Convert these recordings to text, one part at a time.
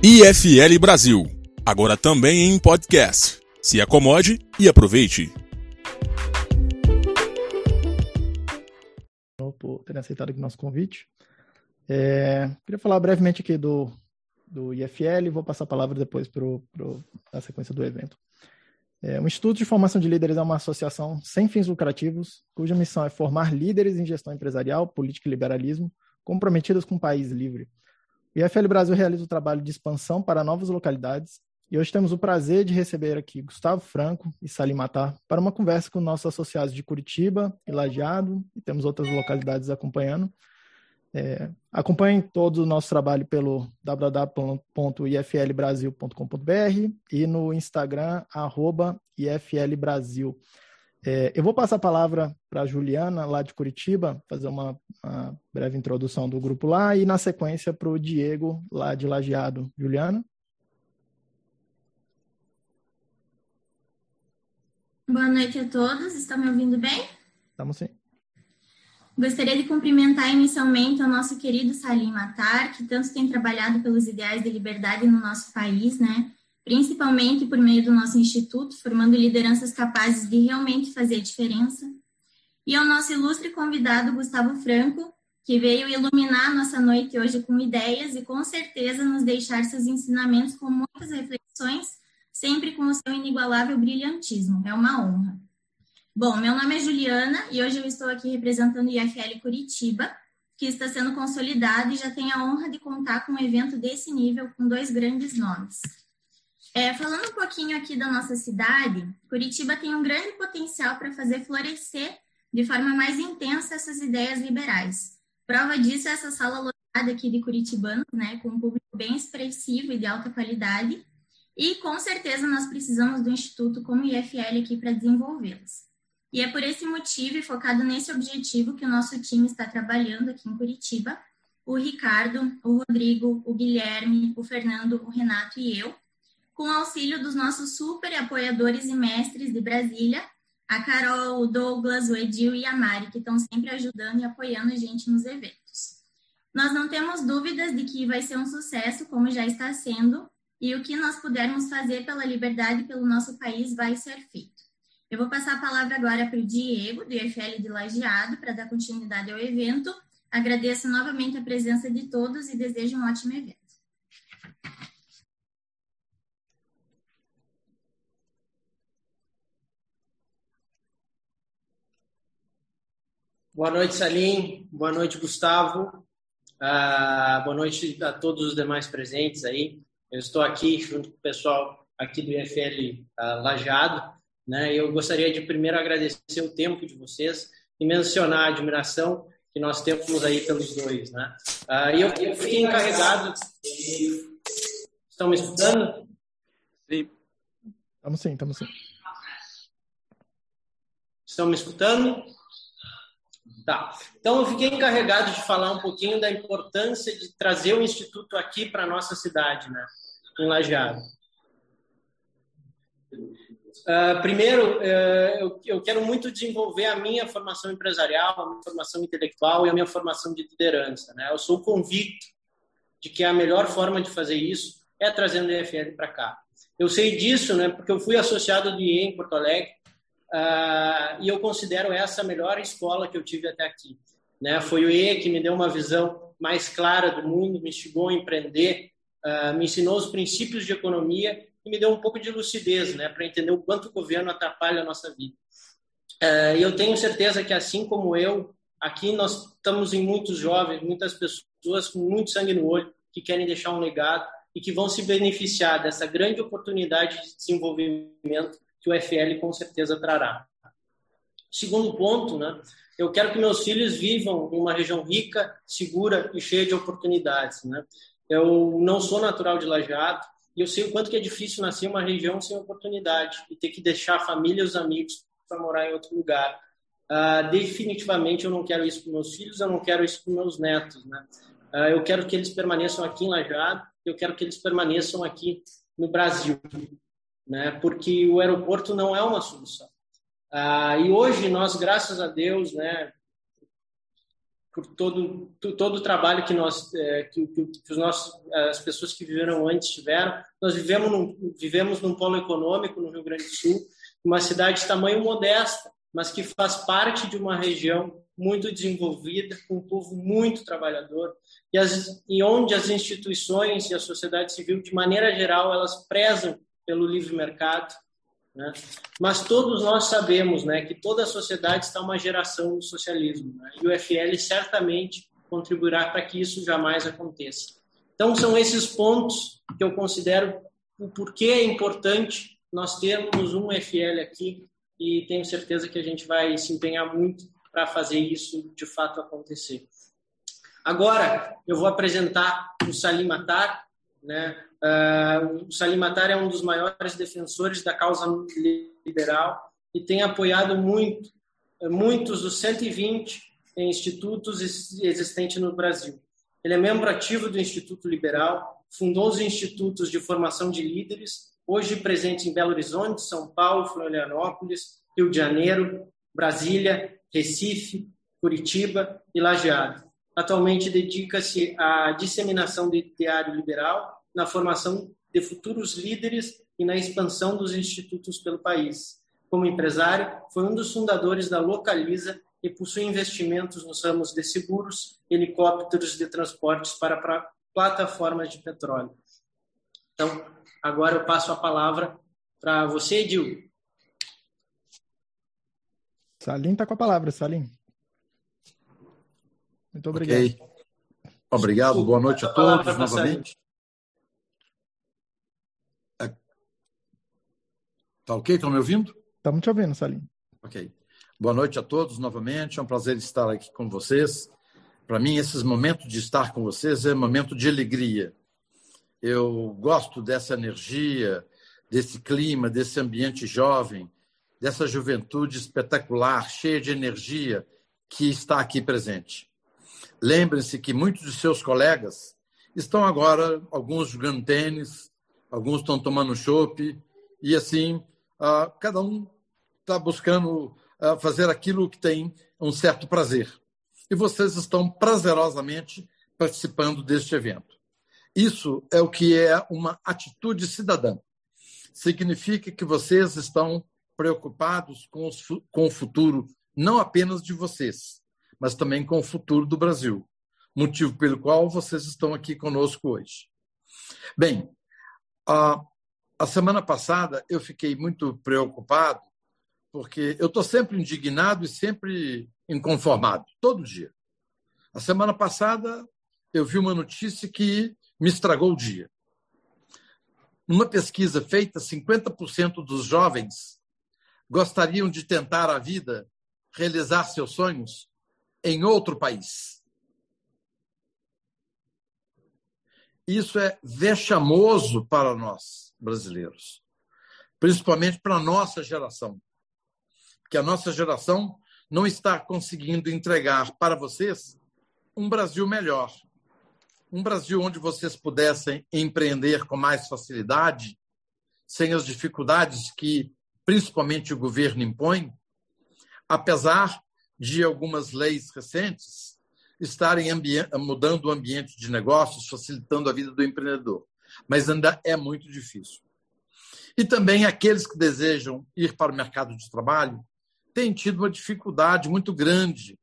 IFL Brasil, agora também em podcast. Se acomode e aproveite. Por terem aceitado aqui o nosso convite. É, queria falar brevemente aqui do, do IFL e vou passar a palavra depois para a sequência do evento. É, o Instituto de Formação de Líderes é uma associação sem fins lucrativos, cuja missão é formar líderes em gestão empresarial, política e liberalismo, comprometidos com um país livre. O IFL Brasil realiza o trabalho de expansão para novas localidades e hoje temos o prazer de receber aqui Gustavo Franco e Salim Matar para uma conversa com nossos associados de Curitiba e Lajeado, e temos outras localidades acompanhando. É, acompanhem todo o nosso trabalho pelo www.iflbrasil.com.br e no Instagram, arroba. É, eu vou passar a palavra para a Juliana, lá de Curitiba, fazer uma, uma, breve introdução do grupo lá, e na sequência para o Diego, lá de Lajeado. Juliana? Boa noite a todos, estão me ouvindo bem? Estamos sim. Gostaria de cumprimentar inicialmente o nosso querido Salim Matar, que tanto tem trabalhado pelos ideais de liberdade no nosso país, né? Principalmente por meio do nosso instituto, formando lideranças capazes de realmente fazer a diferença. E ao nosso ilustre convidado, Gustavo Franco, que veio iluminar nossa noite hoje com ideias e com certeza nos deixar seus ensinamentos com muitas reflexões, sempre com o seu inigualável brilhantismo. É uma honra. Bom, meu nome é Juliana e hoje eu estou aqui representando o IFL Curitiba, que está sendo consolidado e já tem a honra de contar com um evento desse nível com dois grandes nomes. É, falando um pouquinho aqui da nossa cidade, Curitiba tem um grande potencial para fazer florescer de forma mais intensa essas ideias liberais. Prova disso é essa sala lotada aqui de curitibanos, né, com um público bem expressivo e de alta qualidade, e com certeza nós precisamos do instituto como IFL aqui para desenvolvê-las. E é por esse motivo e focado nesse objetivo que o nosso time está trabalhando aqui em Curitiba, o Ricardo, o Rodrigo, o Guilherme, o Fernando, o Renato e eu, com auxílio dos nossos super apoiadores e mestres de Brasília, a Carol, o Douglas, o Edil e a Mari, que estão sempre ajudando e apoiando a gente nos eventos. Nós não temos dúvidas de que vai ser um sucesso, como já está sendo, e o que nós pudermos fazer pela liberdade pelo nosso país vai ser feito. Eu vou passar a palavra agora para o Diego, do IFL de Lajeado, para dar continuidade ao evento. Agradeço novamente a presença de todos e desejo um ótimo evento. Boa noite, Salim. Boa noite, Gustavo. Uh, boa noite a todos os demais presentes aí. Eu estou aqui junto com o pessoal aqui do IFL uh, ah, Lajado. Né? Eu gostaria de primeiro agradecer o tempo de vocês e mencionar a admiração que nós temos aí pelos dois. Né? Uh, eu, eu fiquei encarregado. Estão me escutando? Sim. Estamos sim, estamos sim. Estão me escutando? Tá. Então, eu fiquei encarregado de falar um pouquinho da importância de trazer o Instituto aqui para a nossa cidade, né? em Lajeado. Uh, primeiro, uh, eu, eu, quero muito desenvolver a minha formação empresarial, a minha formação intelectual e a minha formação de liderança. Né? Eu sou convicto de que a melhor forma de fazer isso é trazendo o EFL para cá. Eu sei disso, né, porque eu fui associado do IE em Porto Alegre uh, e eu considero essa a melhor escola que eu tive até aqui. Né? Foi o IE que me deu uma visão mais clara do mundo, me instigou a empreender, uh, me ensinou os princípios de economia e me deu um pouco de lucidez né, para entender o quanto o governo atrapalha a nossa vida. Uh, eu tenho certeza que, assim como eu, aqui nós estamos em muitos jovens, muitas pessoas com muito sangue no olho, que querem deixar um legado e que vão se beneficiar dessa grande oportunidade de desenvolvimento que o FL com certeza trará. Segundo ponto, né, eu quero que meus filhos vivam em uma região rica, segura e cheia de oportunidades. Né? Eu não sou natural de Lajeado e eu sei o quanto que é difícil nascer em uma região sem oportunidade e ter que deixar a família e os amigos para morar em outro lugar. Uh, definitivamente eu não quero isso para meus filhos, eu não quero isso para meus netos. Né? Uh, eu quero que eles permaneçam aqui em Lajeado, eu quero que eles permaneçam aqui no Brasil né? Porque o aeroporto não é uma solução. Ah, e hoje nós, graças a Deus, né, por todo todo o trabalho que nós é, que, que, os nossos as pessoas que viveram antes tiveram. Nós vivemos num, vivemos num polo econômico no Rio Grande do Sul, uma cidade de tamanho modesta, mas que faz parte de uma região muito desenvolvida, com um povo muito trabalhador, e, as, e onde as instituições e a sociedade civil, de maneira geral, elas prezam pelo livre mercado, né? Mas todos nós sabemos né, que toda a sociedade está uma geração do socialismo, né? e o FL certamente contribuirá para que isso jamais aconteça. Então, são esses pontos que eu considero o porquê é importante nós termos um FL aqui, e tenho certeza que a gente vai se empenhar muito para fazer isso de fato acontecer. Agora, eu vou apresentar o Salim Matar, né? Uh, o Salim Matar é um dos maiores defensores da causa liberal e tem apoiado muito muitos dos 120 institutos existentes no Brasil. Ele é membro ativo do Instituto Liberal, fundou os institutos de formação de líderes, hoje presente em Belo Horizonte, São Paulo, Florianópolis, Rio de Janeiro, Brasília, Recife, Curitiba e Lajeado. Atualmente dedica-se à disseminação do ideário liberal na formação de futuros líderes e na expansão dos institutos pelo país. Como empresário, foi um dos fundadores da Localiza e possui investimentos nos ramos de seguros, helicópteros de transportes para plataformas de petróleo. Então, agora eu passo a palavra para você, Edil. Salim está com a palavra, Salim. Muito obrigado. Okay. Obrigado, boa noite a todos novamente. Tá ok? Estão me ouvindo? Estamos te ouvindo, Salim. Ok. Boa noite a todos novamente. É um prazer estar aqui com vocês. Para mim, esses momentos de estar com vocês é um momento de alegria. Eu gosto dessa energia, desse clima, desse ambiente jovem, dessa juventude espetacular, cheia de energia que está aqui presente. Lembrem-se que muitos de seus colegas estão agora, alguns jogando tênis, alguns estão tomando chopp, e assim ah, cada um está buscando ah, fazer aquilo que tem um certo prazer. E vocês estão prazerosamente participando deste evento. Isso é o que é uma atitude cidadã. Significa que vocês estão preocupados com, os, com o futuro não apenas de vocês, mas também com o futuro do Brasil, motivo pelo qual vocês estão aqui conosco hoje. Bem, uh, a semana passada eu fiquei muito preocupado, porque eu estou sempre indignado e sempre inconformado, todo dia. A semana passada eu vi uma notícia que me estragou o dia. Numa pesquisa feita, 50% dos jovens gostariam de tentar a vida, realizar seus sonhos em outro país. Isso é vexamoso para nós brasileiros, principalmente para a nossa geração. Porque a nossa geração não está conseguindo entregar para vocês um Brasil melhor. Um Brasil onde vocês pudessem empreender com mais facilidade, sem as dificuldades que principalmente o governo impõe, apesar de algumas leis recentes estarem mudando o ambiente de negócios, facilitando a vida do empreendedor mas ainda é muito difícil. E também aqueles que desejam ir para o mercado de trabalho têm tido uma dificuldade muito grande.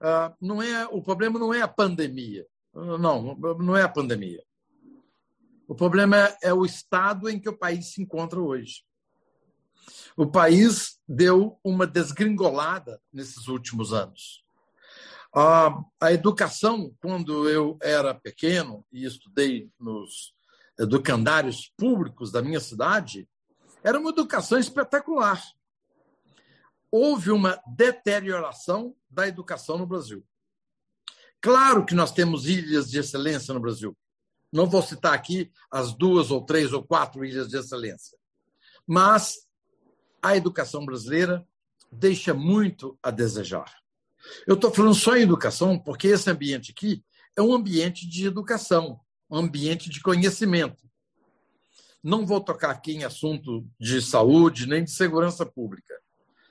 Uh, não é o problema não é a pandemia, não, não é a pandemia. O problema é, é o estado em que o país se encontra hoje. O país deu uma desgringolada nesses últimos anos. A, a educação, quando eu era pequeno e estudei nos educandários públicos da minha cidade, era uma educação espetacular. Houve uma deterioração da educação no Brasil. Claro que nós temos ilhas de excelência no Brasil. Não vou citar aqui as duas ou três ou quatro ilhas de excelência. Mas a educação brasileira deixa muito a desejar. Eu estou falando só em educação, porque esse ambiente aqui é um ambiente de educação, um ambiente de conhecimento. Não vou tocar aqui em assunto de saúde nem de segurança pública.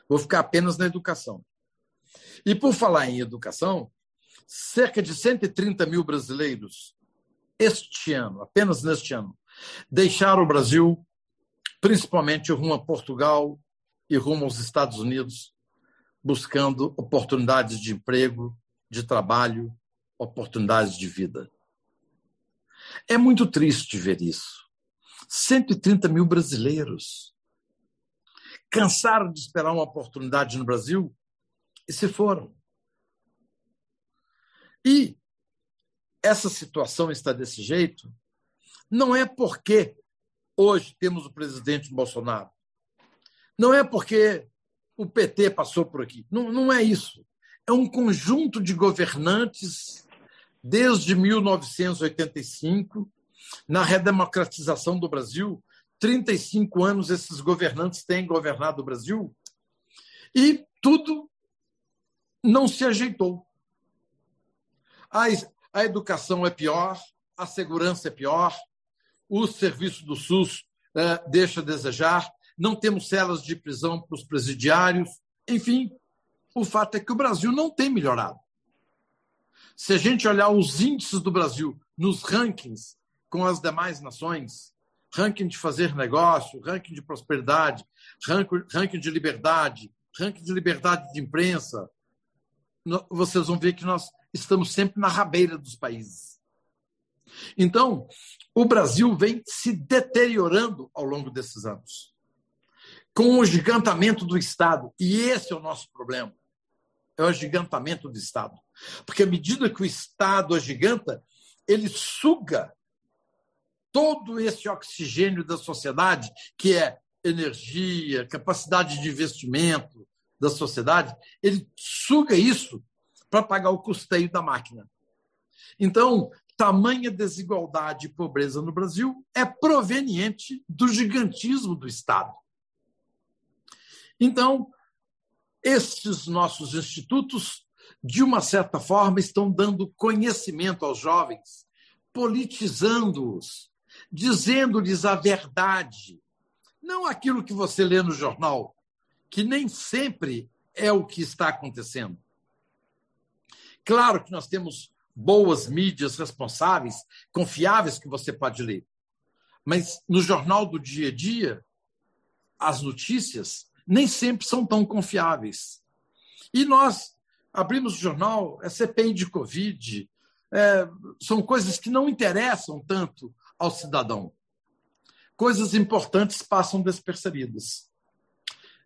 Vou ficar apenas na educação. E por falar em educação, cerca de 130 mil brasileiros este ano, apenas neste ano, deixaram o Brasil, principalmente rumo a Portugal e rumo aos Estados Unidos, buscando oportunidades de emprego, de trabalho, oportunidades de vida. É muito triste ver isso. 130 mil brasileiros cansaram de esperar uma oportunidade no Brasil e se foram. E essa situação está desse jeito não é porque hoje temos o presidente Bolsonaro. Não é porque o PT passou por aqui. Não, não é isso. É um conjunto de governantes desde 1985, na redemocratização do Brasil. 35 anos esses governantes têm governado o Brasil. E tudo não se ajeitou. A, a educação é pior, a segurança é pior, o serviço do SUS é, deixa a desejar, não temos celas de prisão para os presidiários, enfim, o fato é que o Brasil não tem melhorado. Se a gente olhar os índices do Brasil nos rankings com as demais nações, ranking de fazer negócio, ranking de prosperidade, ranking de liberdade, ranking de liberdade de imprensa, vocês vão ver que nós estamos sempre na rabeira dos países. Então, o Brasil vem se deteriorando ao longo desses anos, com o gigantamento do Estado, e esse é o nosso problema. É o agigantamento do Estado. Porque à medida que o Estado agiganta, ele suga todo esse oxigênio da sociedade, que é energia, capacidade de investimento da sociedade, ele suga isso para pagar o custeio da máquina. Então, tamanha desigualdade e pobreza no Brasil é proveniente do gigantismo do Estado. Então, estes nossos institutos, de uma certa forma, estão dando conhecimento aos jovens, politizando-os, dizendo-lhes a verdade, não aquilo que você lê no jornal, que nem sempre é o que está acontecendo. Claro que nós temos boas mídias responsáveis, confiáveis que você pode ler. Mas no jornal do dia a dia, as notícias nem sempre são tão confiáveis. E nós abrimos o jornal, é CPI de Covid, é, são coisas que não interessam tanto ao cidadão. Coisas importantes passam despercebidas.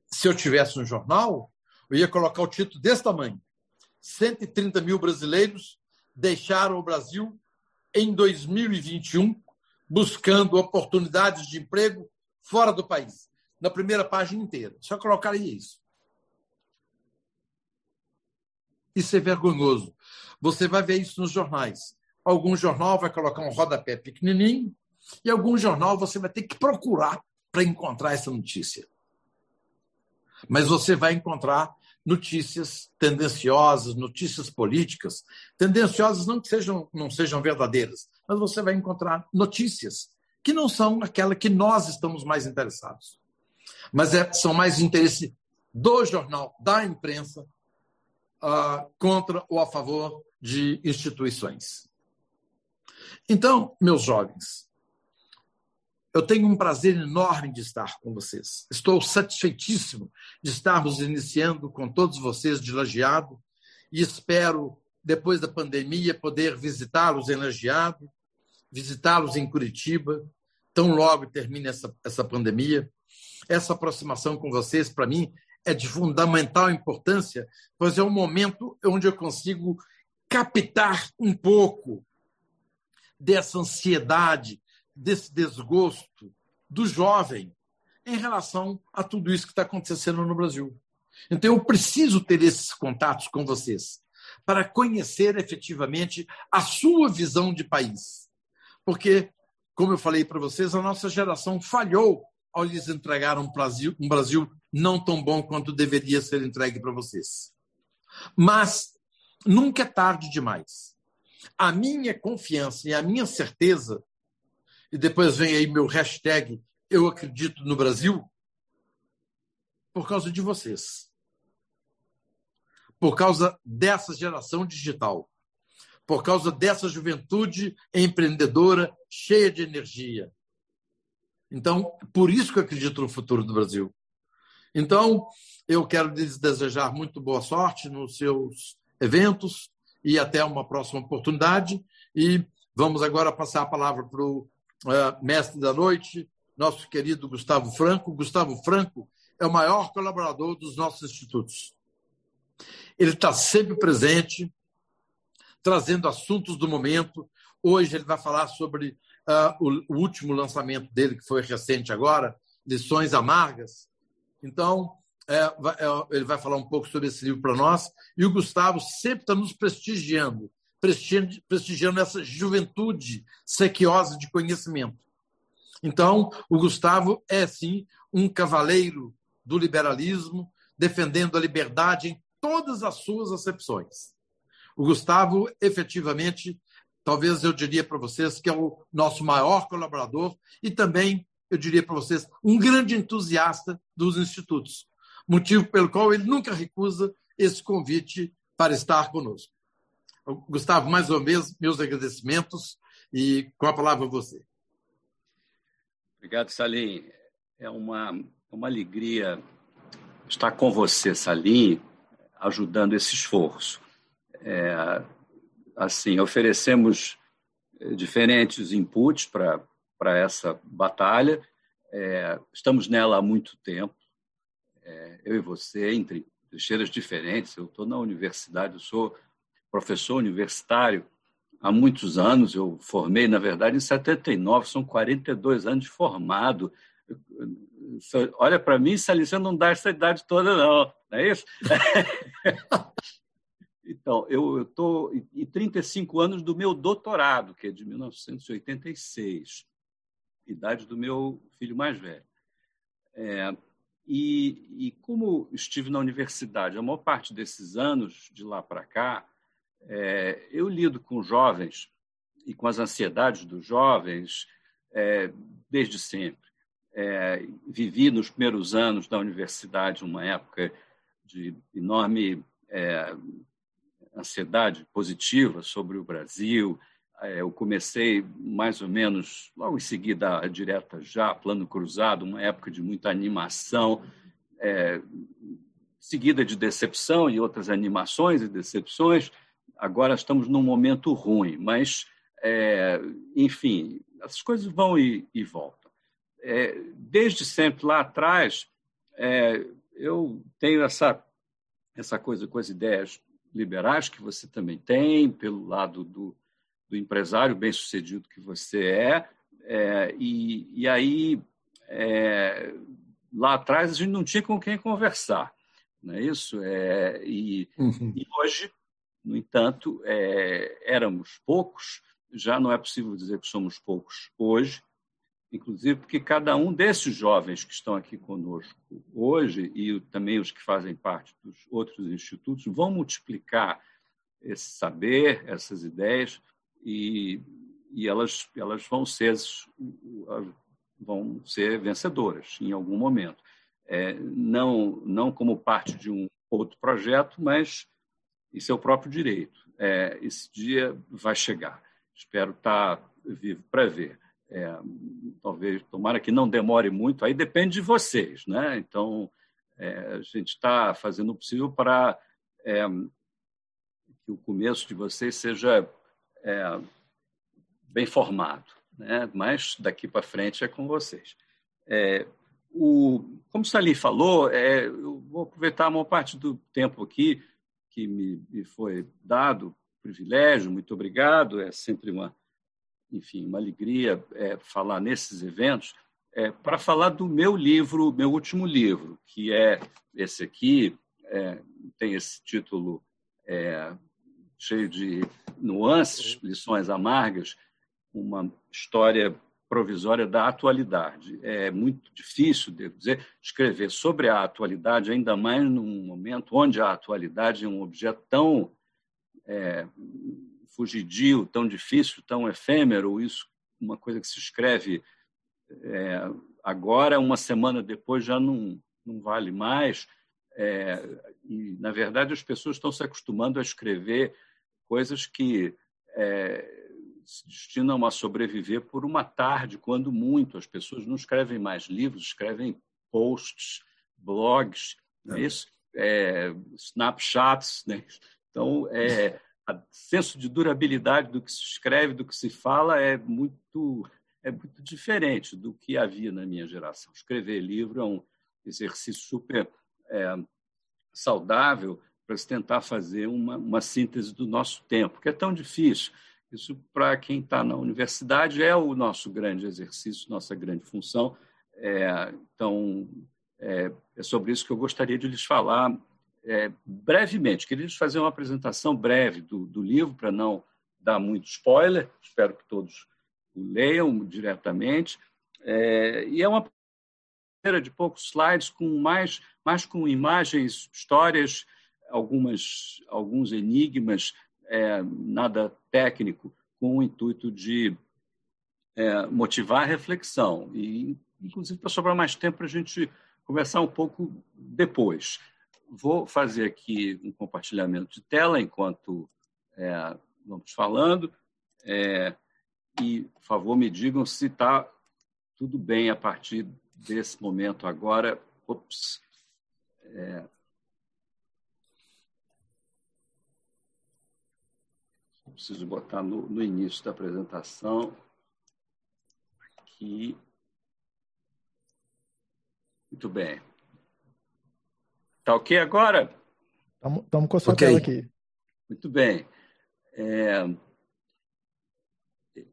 Se eu tivesse um jornal, eu ia colocar o título desse tamanho: 130 mil brasileiros deixaram o Brasil em 2021 buscando oportunidades de emprego fora do país. Na primeira página inteira. Só colocaria isso. Isso é vergonhoso. Você vai ver isso nos jornais. Algum jornal vai colocar um rodapé pequenininho e algum jornal você vai ter que procurar para encontrar essa notícia. Mas você vai encontrar notícias tendenciosas, notícias políticas, tendenciosas não que sejam não sejam verdadeiras, mas você vai encontrar notícias que não são aquela que nós estamos mais interessados. Mas é, são mais interesse do jornal, da imprensa, uh, contra ou a favor de instituições. Então, meus jovens, eu tenho um prazer enorme de estar com vocês. Estou satisfeitíssimo de estarmos iniciando com todos vocês de Lajeado e espero, depois da pandemia, poder visitá-los em Lajeado, visitá-los em Curitiba, tão logo termine essa, essa pandemia. Essa aproximação com vocês, para mim, é de fundamental importância, pois é um momento onde eu consigo captar um pouco dessa ansiedade desse desgosto do jovem em relação a tudo isso que está acontecendo no Brasil. Então, eu preciso ter esses contatos com vocês para conhecer efetivamente a sua visão de país. Porque, como eu falei para vocês, a nossa geração falhou ao lhes entregar um Brasil, um Brasil não tão bom quanto deveria ser entregue para vocês. Mas nunca é tarde demais. A minha confiança e a minha certeza e depois vem aí meu hashtag Eu Acredito no Brasil, por causa de vocês. Por causa dessa geração digital. por causa dessa juventude empreendedora, cheia de energia. Então, por isso que eu acredito no futuro do Brasil. Então, eu quero lhes desejar muito boa sorte nos seus eventos e até uma próxima oportunidade. E vamos agora passar a palavra para o uh, mestre da noite, nosso querido Gustavo Franco. Gustavo Franco é o maior colaborador dos nossos institutos. Ele está sempre presente, trazendo assuntos do momento. Hoje ele vai falar sobre uh, o, o, último lançamento dele, que foi recente agora, Lições Amargas. Então, é, é, ele vai falar um pouco sobre esse livro para nós. E o Gustavo sempre está nos prestigiando, prestigiando, prestigiando essa juventude sequiosa de conhecimento. Então, o Gustavo é, sim, um cavaleiro do liberalismo, defendendo a liberdade em todas as suas acepções. O Gustavo, efetivamente, talvez eu diria para vocês que é o nosso maior colaborador e também, eu diria para vocês, um grande entusiasta dos institutos, motivo pelo qual ele nunca recusa esse convite para estar conosco. Gustavo, mais uma vez, meus agradecimentos e com a palavra você. Obrigado, Salim. É uma, uma alegria estar com você, Salim, ajudando esse esforço. É, assim, oferecemos eh, diferentes inputs para essa batalha. É, estamos nela há muito tempo, é, eu e você, entre trincheiras diferentes. Eu estou na universidade, eu sou professor universitário há muitos anos. Eu formei, na verdade, em 79, são 42 anos de formado. Olha para mim, Salícia, não dá essa idade toda, não, não é isso? então, eu estou em 35 anos do meu doutorado, que é de 1986, idade do meu filho mais velho. É, e, e, como estive na universidade a maior parte desses anos, de lá para cá, é, eu lido com jovens e com as ansiedades dos jovens é, desde sempre. É, vivi nos primeiros anos da universidade uma época de enorme é, ansiedade positiva sobre o Brasil. É, eu comecei mais ou menos logo em seguida a direta já, plano cruzado, uma época de muita animação, é, seguida de decepção e outras animações e decepções agora estamos num momento ruim, mas, é, enfim, as coisas vão e, e voltam. É, desde sempre lá atrás, é, eu tenho essa, essa coisa com as ideias liberais que você também tem, pelo lado do, do empresário bem-sucedido que você é, é e, e aí, é, lá atrás, a gente não tinha com quem conversar, não é isso? É, e, uhum. e hoje no entanto, é, éramos poucos, já não é possível dizer que somos poucos hoje, inclusive porque cada um desses jovens que estão aqui conosco hoje e também os que fazem parte dos outros institutos vão multiplicar esse saber, essas ideias e, e elas elas vão ser vão ser vencedoras em algum momento, é, não não como parte de um outro projeto, mas em seu próprio direito. É, esse dia vai chegar. Espero estar vivo para ver. É, talvez, tomara que não demore muito, aí depende de vocês. Né? Então, é, a gente está fazendo o possível para é, que o começo de vocês seja é, bem formado. Né? Mas daqui para frente é com vocês. É, o, como o Sali falou, eu vou aproveitar a maior parte do tempo aqui que me, me foi dado, privilégio, muito obrigado. É sempre uma, enfim, uma alegria é, falar nesses eventos. É, para falar do meu livro, meu último livro, que é esse aqui, é, tem esse título é, cheio de nuances, lições amargas, uma história provisória da atualidade. É muito difícil, devo dizer, escrever sobre a atualidade, ainda mais num momento onde a atualidade é um objeto tão é, fugidio, tão difícil, tão efêmero, isso uma coisa que se escreve é, agora, uma semana depois já não, não vale mais. É, e, na verdade, as pessoas estão se acostumando a escrever coisas que é, se destinam a sobreviver por uma tarde, quando muito. As pessoas não escrevem mais livros, escrevem posts, blogs, é. isso? É, snapshots. Né? Então, é, o senso de durabilidade do que se escreve, do que se fala, é muito, é muito diferente do que havia na minha geração. Escrever livro é um exercício super é, saudável para se tentar fazer uma, uma síntese do nosso tempo, que é tão difícil. Isso, para quem está na universidade, é o nosso grande exercício, nossa grande função. É, então, é, é, sobre isso que eu gostaria de lhes falar é, brevemente. Queria fazer uma apresentação breve do, do livro, para não dar muito spoiler. Espero que todos o leiam diretamente. É, e é uma de poucos slides com mais, mais com imagens, histórias, algumas, alguns enigmas, é, nada técnico, com o intuito de é, motivar a reflexão e, inclusive, para sobrar mais tempo para a gente conversar um pouco depois. Vou fazer aqui um compartilhamento de tela enquanto é, vamos falando. É, e, por favor, me digam se está tudo bem a partir desse momento agora. Ops. É, preciso botar no, no início da apresentação. Aqui. Muito bem. Tá ok agora? Estamos com a sua okay. tela aqui. Muito bem. É,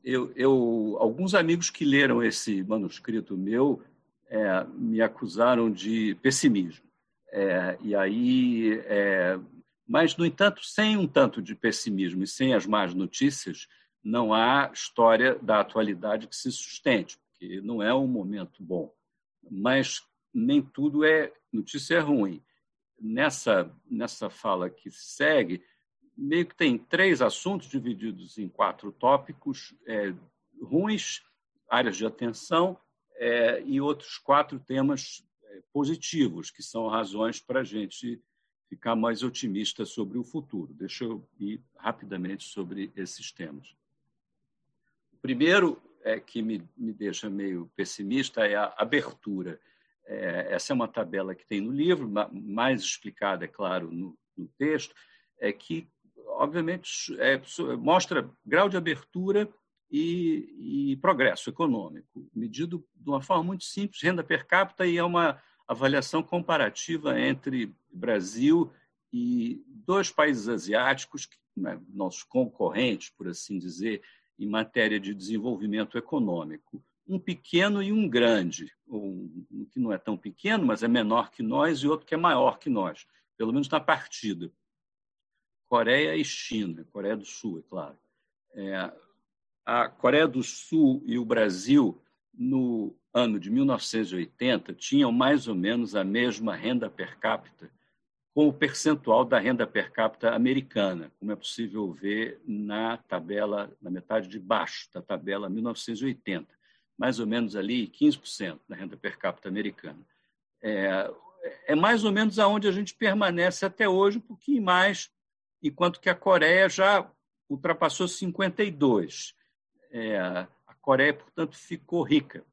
eu, eu, alguns amigos que leram esse manuscrito meu é, me acusaram de pessimismo. É, e aí é, mas, no entanto, sem um tanto de pessimismo e sem as más notícias, não há história da atualidade que se sustente, porque não é um momento bom. Mas nem tudo é notícia ruim. Nessa, nessa fala que segue, meio que tem três assuntos divididos em quatro tópicos é, ruins, áreas de atenção, é, e outros quatro temas é, positivos, que são razões para a gente ficar mais otimista sobre o futuro. Deixa eu ir rapidamente sobre esses temas. O primeiro é que me, me deixa meio pessimista é a abertura. É, essa é uma tabela que tem no livro, mais explicada, é claro, no, no texto, é que, obviamente, é, mostra grau de abertura e, e, progresso econômico, medido de uma forma muito simples, renda per capita, e é uma avaliação comparativa entre Brasil e dois países asiáticos, né, nossos concorrentes, por assim dizer, em matéria de desenvolvimento econômico. Um pequeno e um grande, um que não é tão pequeno, mas é menor que nós, e outro que é maior que nós, pelo menos na partida. Coreia e China, Coreia do Sul, é claro. É, a Coreia do Sul e o Brasil, no ano de 1980, tinham mais ou menos a mesma renda per capita com o percentual da renda per capita americana, como é possível ver na tabela, na metade de baixo da tabela 1980, mais ou menos ali 15% da renda per capita americana. É, é mais ou menos aonde a gente permanece até hoje, um pouquinho mais, enquanto que a Coreia já ultrapassou 52. É, a Coreia, portanto, ficou rica.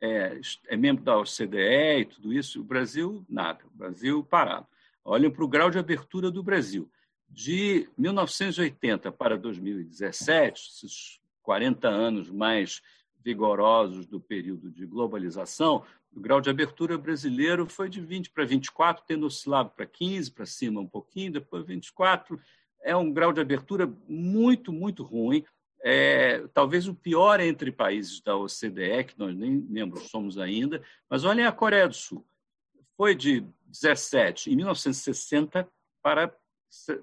É, é membro da OCDE e tudo isso. O Brasil, nada. O Brasil parado. Olhem para o grau de abertura do Brasil. De 1980 para 2017, esses 40 anos mais vigorosos do período de globalização, o grau de abertura brasileiro foi de 20 para 24, tendo oscilado para 15, para cima um pouquinho, depois 24. É um grau de abertura muito, muito ruim. É, talvez o pior entre países da OCDE, que nós nem membros somos ainda, mas olhem a Coreia do Sul. Foi de 17 em 1960 para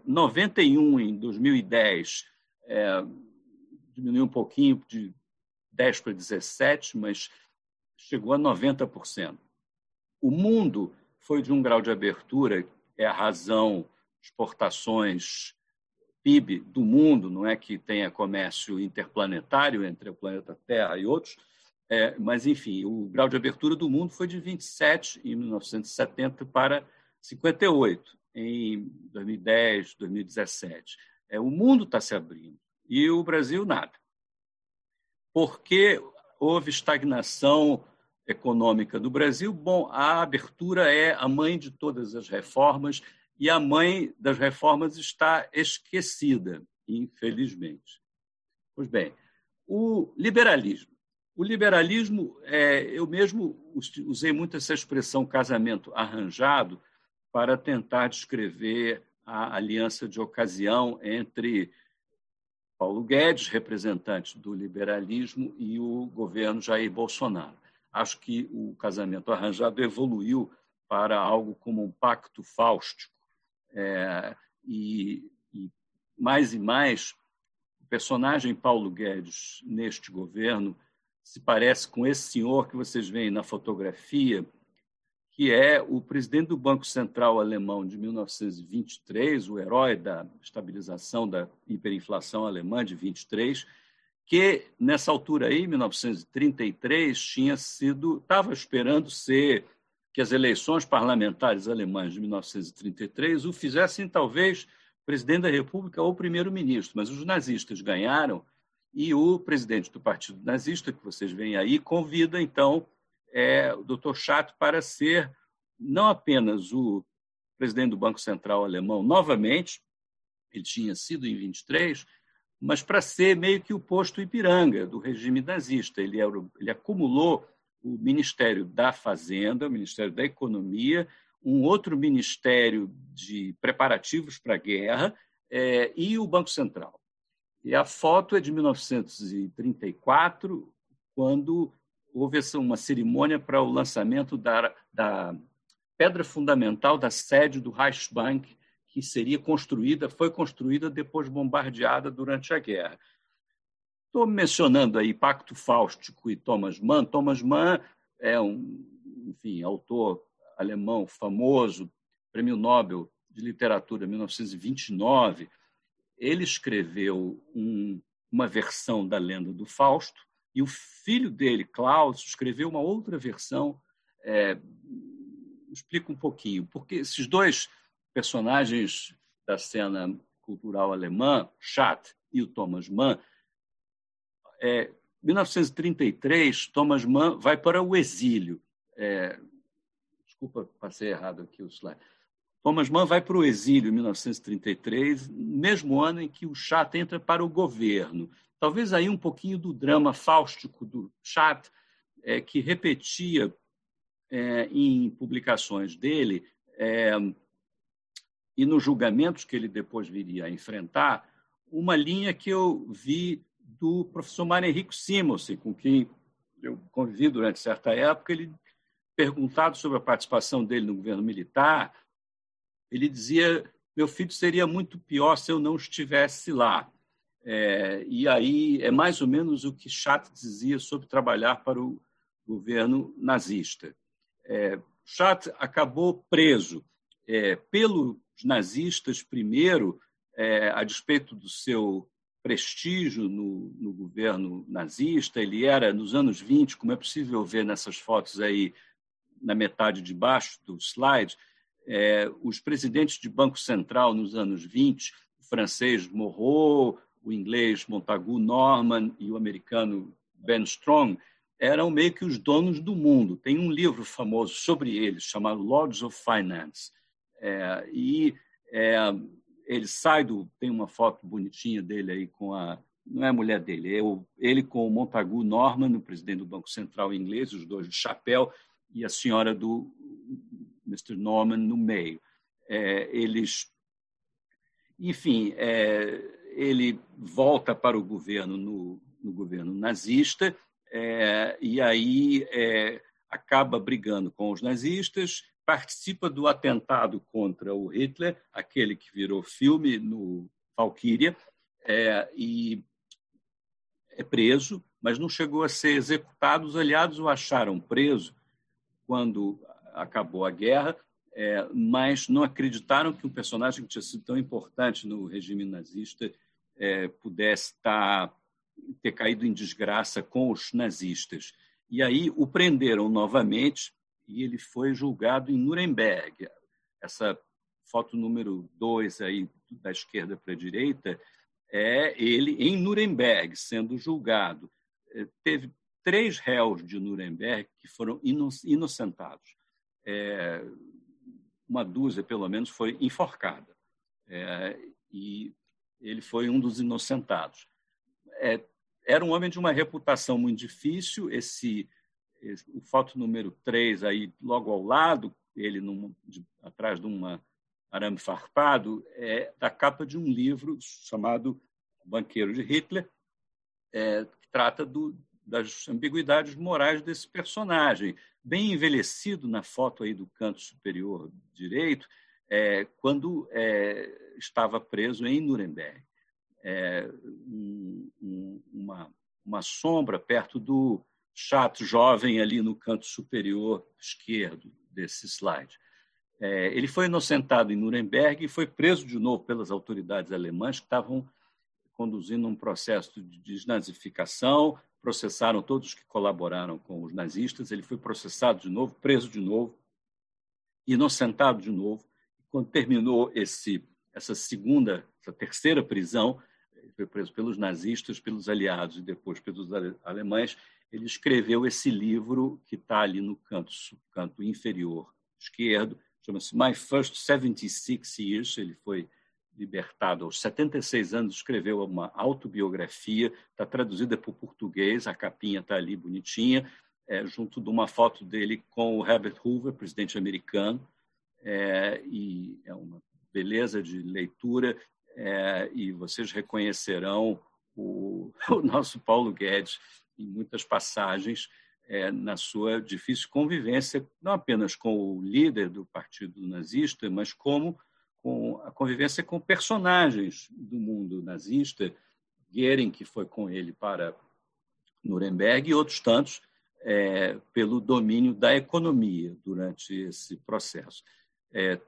91 em 2010. É, diminuiu um pouquinho de 10 para 17, mas chegou a 90%. O mundo foi de um grau de abertura, é a razão, exportações, PIB do mundo, não é que tenha comércio interplanetário entre o planeta Terra e outros, é, mas, enfim, o grau de abertura do mundo foi de 27 em 1970 para 58 em 2010, 2017. É, o mundo está se abrindo E o Brasil, nada. Porque houve estagnação econômica do Brasil? Bom, a abertura é a mãe de todas as reformas e a mãe das reformas está esquecida, infelizmente. Pois bem, o liberalismo. O liberalismo, é, eu mesmo usei muito essa expressão casamento arranjado para tentar descrever a aliança de ocasião entre Paulo Guedes, representante do liberalismo, e o governo Jair Bolsonaro. Acho que o casamento arranjado evoluiu para algo como um pacto fáustico. É, e, e mais e mais, o personagem Paulo Guedes neste governo se parece com esse senhor que vocês veem na fotografia, que é o presidente do Banco Central alemão de 1923, o herói da estabilização da hiperinflação alemã de 23, que nessa altura aí, 1933, tinha sido estava esperando ser que as eleições parlamentares alemãs de 1933 o fizessem talvez presidente da República ou primeiro-ministro, mas os nazistas ganharam e o presidente do Partido Nazista, que vocês veem aí, convida, então, é, o Dr. Chato para ser não apenas o presidente do Banco Central alemão novamente, ele tinha sido em 23, mas para ser meio que o posto Ipiranga do regime nazista. Ele, era, ele acumulou o Ministério da Fazenda, o Ministério da Economia, um outro Ministério de Preparativos para a Guerra é, e o Banco Central. E a foto é de 1934, quando houve uma cerimônia para o lançamento da, da pedra fundamental da sede do Reichsbank, que seria construída, foi construída depois bombardeada durante a guerra. Estou mencionando aí Pacto Fáustico e Thomas Mann. Thomas Mann é um, enfim, autor alemão famoso, prêmio Nobel de Literatura 1929 ele escreveu um, uma versão da lenda do Fausto e o filho dele, Klaus, escreveu uma outra versão. É, explica um pouquinho, porque esses dois personagens da cena cultural alemã, Schatt e o Thomas Mann, é, 1933, Thomas Mann vai para o exílio. É, desculpa, passei errado aqui o slide. Thomas Mann vai para o exílio em 1933, mesmo ano em que o Chat entra para o governo. Talvez aí um pouquinho do drama fáustico do Chat, é, que repetia é, em publicações dele é, e nos julgamentos que ele depois viria a enfrentar, uma linha que eu vi do professor Mário Henrique Simonsen, com quem eu convivi durante certa época, ele perguntado sobre a participação dele no governo militar, ele dizia: meu filho seria muito pior se eu não estivesse lá. É, e aí é mais ou menos o que Chat dizia sobre trabalhar para o governo nazista. É, Chat acabou preso é, pelos nazistas, primeiro, é, a despeito do seu prestígio no, no, governo nazista. Ele era, nos anos 20, como é possível ver nessas fotos aí, na metade de baixo do slide, é, os presidentes de Banco Central nos anos 20, o francês Moreau, o inglês Montagu Norman e o americano Ben Strong, eram meio que os donos do mundo. Tem um livro famoso sobre eles, chamado Lords of Finance. É, e é, ele sai do. Tem uma foto bonitinha dele aí com a. Não é a mulher dele, é o, ele com o Montagu Norman, o presidente do Banco Central inglês, os dois de chapéu, e a senhora do Mr. Norman no meio. É, eles, enfim, é, ele volta para o governo no, no governo nazista é, e aí é, acaba brigando com os nazistas, participa do atentado contra o Hitler, aquele que virou filme no Valkyria, é, e é preso, mas não chegou a ser executado. Os aliados o acharam preso quando acabou a guerra, é, mas não acreditaram que um personagem que tinha sido tão importante no regime nazista é, pudesse estar, ter caído em desgraça com os nazistas. E aí o prenderam novamente e ele foi julgado em Nuremberg. Essa foto número dois aí da esquerda para a direita é ele em Nuremberg, sendo julgado. É, teve três réus de Nuremberg que foram inocentados. É, uma dúzia, pelo menos, foi enforcada. É, e ele foi um dos inocentados. É, era um homem de uma reputação muito difícil. Esse, esse o foto número 3 aí logo ao lado, ele num, de, atrás de uma arame farpado, é da capa de um livro chamado Banqueiro de Hitler, é, que trata do, das ambiguidades morais desse personagem, bem envelhecido na foto aí do canto superior direito, é, quando é, estava preso em Nuremberg. É, um, um, uma, uma sombra perto do chato jovem ali no canto superior esquerdo desse slide. É, ele foi inocentado em Nuremberg e foi preso de novo pelas autoridades alemãs que estavam conduzindo um processo de desnazificação, processaram todos que colaboraram com os nazistas, ele foi processado de novo, preso de novo, inocentado de novo. Quando terminou esse, essa segunda, essa terceira prisão, ele foi preso pelos nazistas, pelos aliados e depois pelos alemães, ele escreveu esse livro que está ali no canto, canto inferior esquerdo, chama-se My First 76 Years, ele foi libertado aos 76 anos, escreveu uma autobiografia, está traduzida para o português, a capinha está ali bonitinha, é, junto de uma foto dele com o Herbert Hoover, presidente americano, é, e é uma beleza de leitura, é, e vocês reconhecerão o, o, nosso Paulo Guedes em muitas passagens é, na sua difícil convivência, não apenas com o líder do partido nazista, mas como com a convivência com personagens do mundo nazista, Goering, que foi com ele para Nuremberg, e outros tantos, é, pelo domínio da economia durante esse processo. É,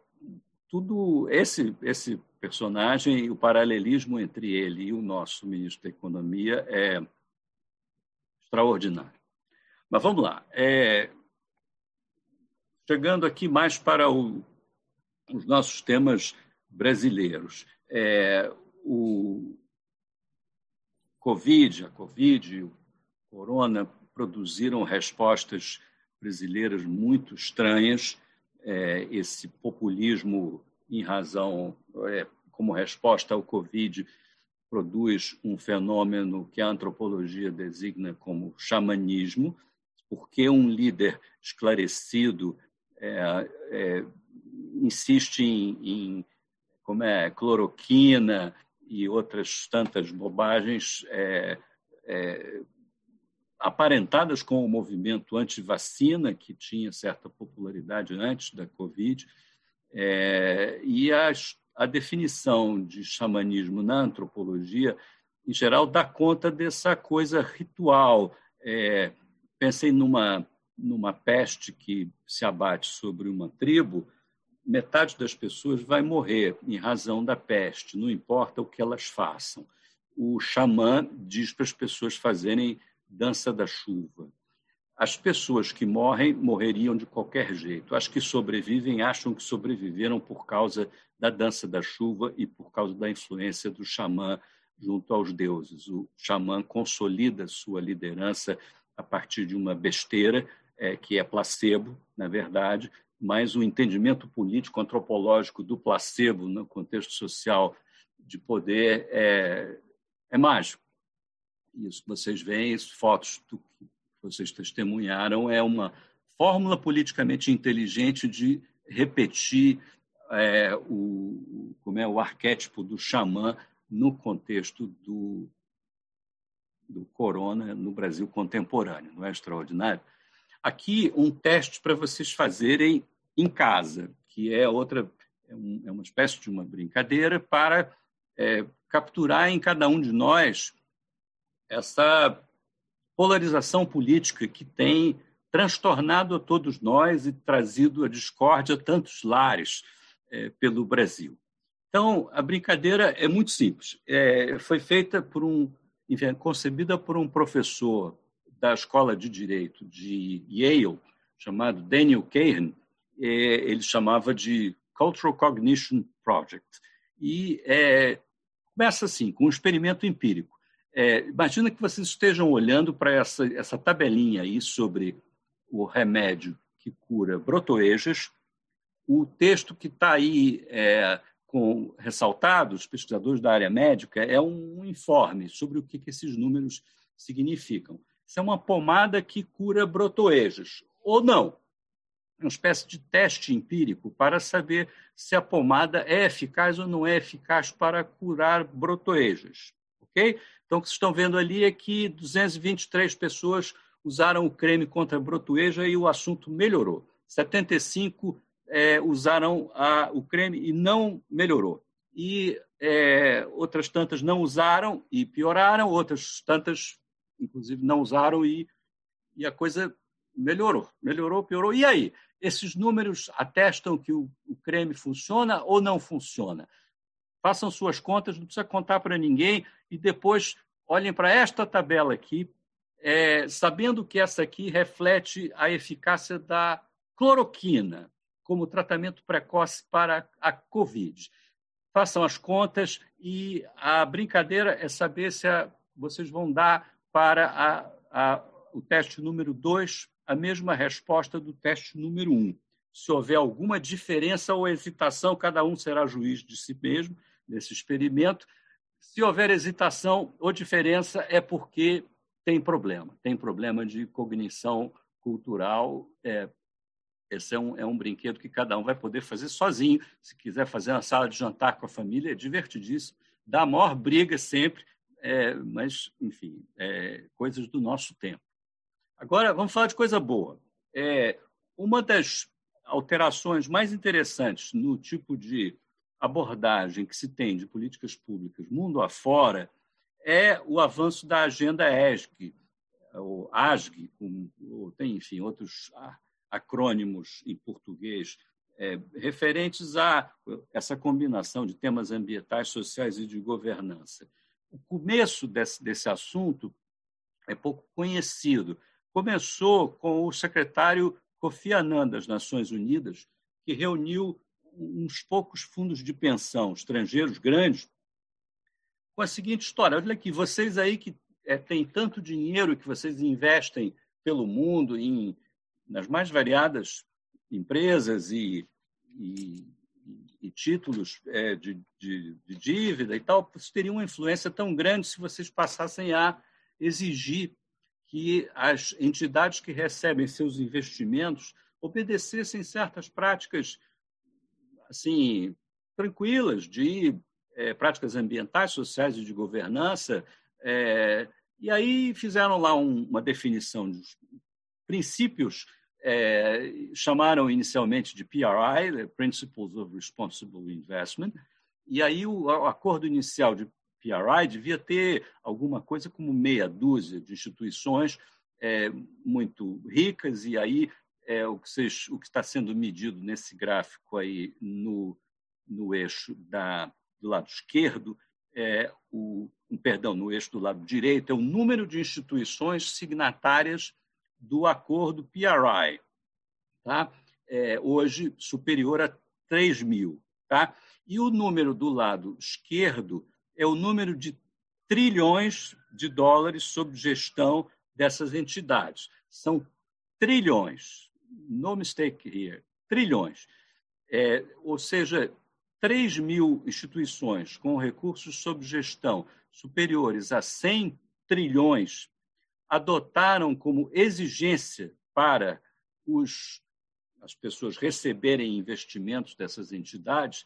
tudo esse esse personagem, o paralelismo entre ele e o nosso ministro da Economia é extraordinário. Mas vamos lá. É, chegando aqui mais para o os nossos temas brasileiros. É, o Covid, a Covid e o Corona produziram respostas brasileiras muito estranhas. É, esse populismo, em razão, é, como resposta ao Covid, produz um fenômeno que a antropologia designa como xamanismo, porque um líder esclarecido é, é, insiste em, em como é, cloroquina e outras tantas bobagens é, é, aparentadas com o movimento anti-vacina, que tinha certa popularidade antes da Covid, é, e as, a definição de xamanismo na antropologia, em geral, dá conta dessa coisa ritual. É, pensei numa, numa peste que se abate sobre uma tribo, metade das pessoas vai morrer em razão da peste, não importa o que elas façam. O xamã diz para as pessoas fazerem dança da chuva. As pessoas que morrem morreriam de qualquer jeito. As que sobrevivem acham que sobreviveram por causa da dança da chuva e por causa da influência do xamã junto aos deuses. O xamã consolida sua liderança a partir de uma besteira, é, que é placebo, na verdade, mas o entendimento político antropológico do placebo no contexto social de poder é, é mágico. Isso vocês veem, fotos do que vocês testemunharam, é uma fórmula politicamente inteligente de repetir é, o, como é o arquétipo do xamã no contexto do, do corona no Brasil contemporâneo. Não é extraordinário? Aqui um teste para vocês fazerem em casa, que é outra é, é uma espécie de uma brincadeira para é, capturar em cada um de nós essa polarização política que tem transtornado a todos nós e trazido a discórdia a tantos lares é, pelo Brasil. Então, a brincadeira é muito simples. É, foi feita por um, enfim, concebida por um professor da Escola de Direito de Yale, chamado Daniel Cahan, é, ele chamava de Cultural Cognition Project. E é, Começa assim, com um experimento empírico. É, imagina que vocês estejam olhando para essa, essa tabelinha aí sobre o remédio que cura brotoejas. O texto que está aí é, com ressaltado, os pesquisadores da área médica, é um informe sobre o que, que esses números significam. Isso é uma pomada que cura brotoejas, ou não. Uma espécie de teste empírico para saber se a pomada é eficaz ou não é eficaz para curar brotoejas. ok? Então, o que vocês estão vendo ali é que 223 pessoas usaram o creme contra brotoeja e o assunto melhorou. 75 é, usaram a, o creme e não melhorou. E é, outras tantas não usaram e pioraram, outras tantas, inclusive, não usaram e, e a coisa melhorou. Melhorou, piorou. E aí? Esses números atestam que o, o creme funciona ou não funciona? Façam suas contas, não precisa contar para ninguém e depois olhem para esta tabela aqui, é, sabendo que essa aqui reflete a eficácia da cloroquina como tratamento precoce para a Covid. Façam as contas e a brincadeira é saber se a, vocês vão dar para a, a, o teste número 2 a mesma resposta do teste número 1. Um. Se houver alguma diferença ou hesitação, cada um será juiz de si mesmo nesse experimento. Se houver hesitação ou diferença, é porque tem problema. Tem problema de cognição cultural, é, esse é um, é um brinquedo que cada um vai poder fazer sozinho. Se quiser fazer uma sala de jantar com a família, é divertidíssimo. Dá a maior briga sempre, é, mas, enfim, é, coisas do nosso tempo. Agora, vamos falar de coisa boa. É, uma das alterações mais interessantes no tipo de abordagem que se tem de políticas públicas mundo afora é o avanço da agenda ESG, ou ASG, ou tem, enfim, outros acrônimos em português é, referentes a essa combinação de temas ambientais, sociais e de governança. O começo desse, desse assunto é pouco conhecido. Começou com o secretário Kofi Annan das Nações Unidas, que reuniu uns poucos fundos de pensão estrangeiros grandes com a seguinte história: olha aqui, vocês aí que é, têm tanto dinheiro que vocês investem pelo mundo em nas mais variadas empresas e, e, e títulos é, de, de, de, dívida e tal, isso teria uma influência tão grande se vocês passassem a exigir que as entidades que recebem seus investimentos obedecessem certas práticas assim tranquilas de é, práticas ambientais, sociais e de governança. É, e aí fizeram lá um, uma definição de princípios é, chamaram inicialmente de PRI, Principles of Responsible Investment, e aí o, acordo inicial de PRI devia ter alguma coisa como meia dúzia de instituições é, muito ricas, e aí é, o, que vocês, o que está sendo medido nesse gráfico aí no, no eixo da, do lado esquerdo é o perdão, no eixo do lado direito é o número de instituições signatárias do acordo PRI, tá? É, hoje superior a 3 mil. Tá? E o número do lado esquerdo é o número de trilhões de dólares sob gestão dessas entidades. São trilhões, no mistake here, trilhões. É, ou seja, 3 mil instituições com recursos sob gestão superiores a 100 trilhões adotaram como exigência para os, as pessoas receberem investimentos dessas entidades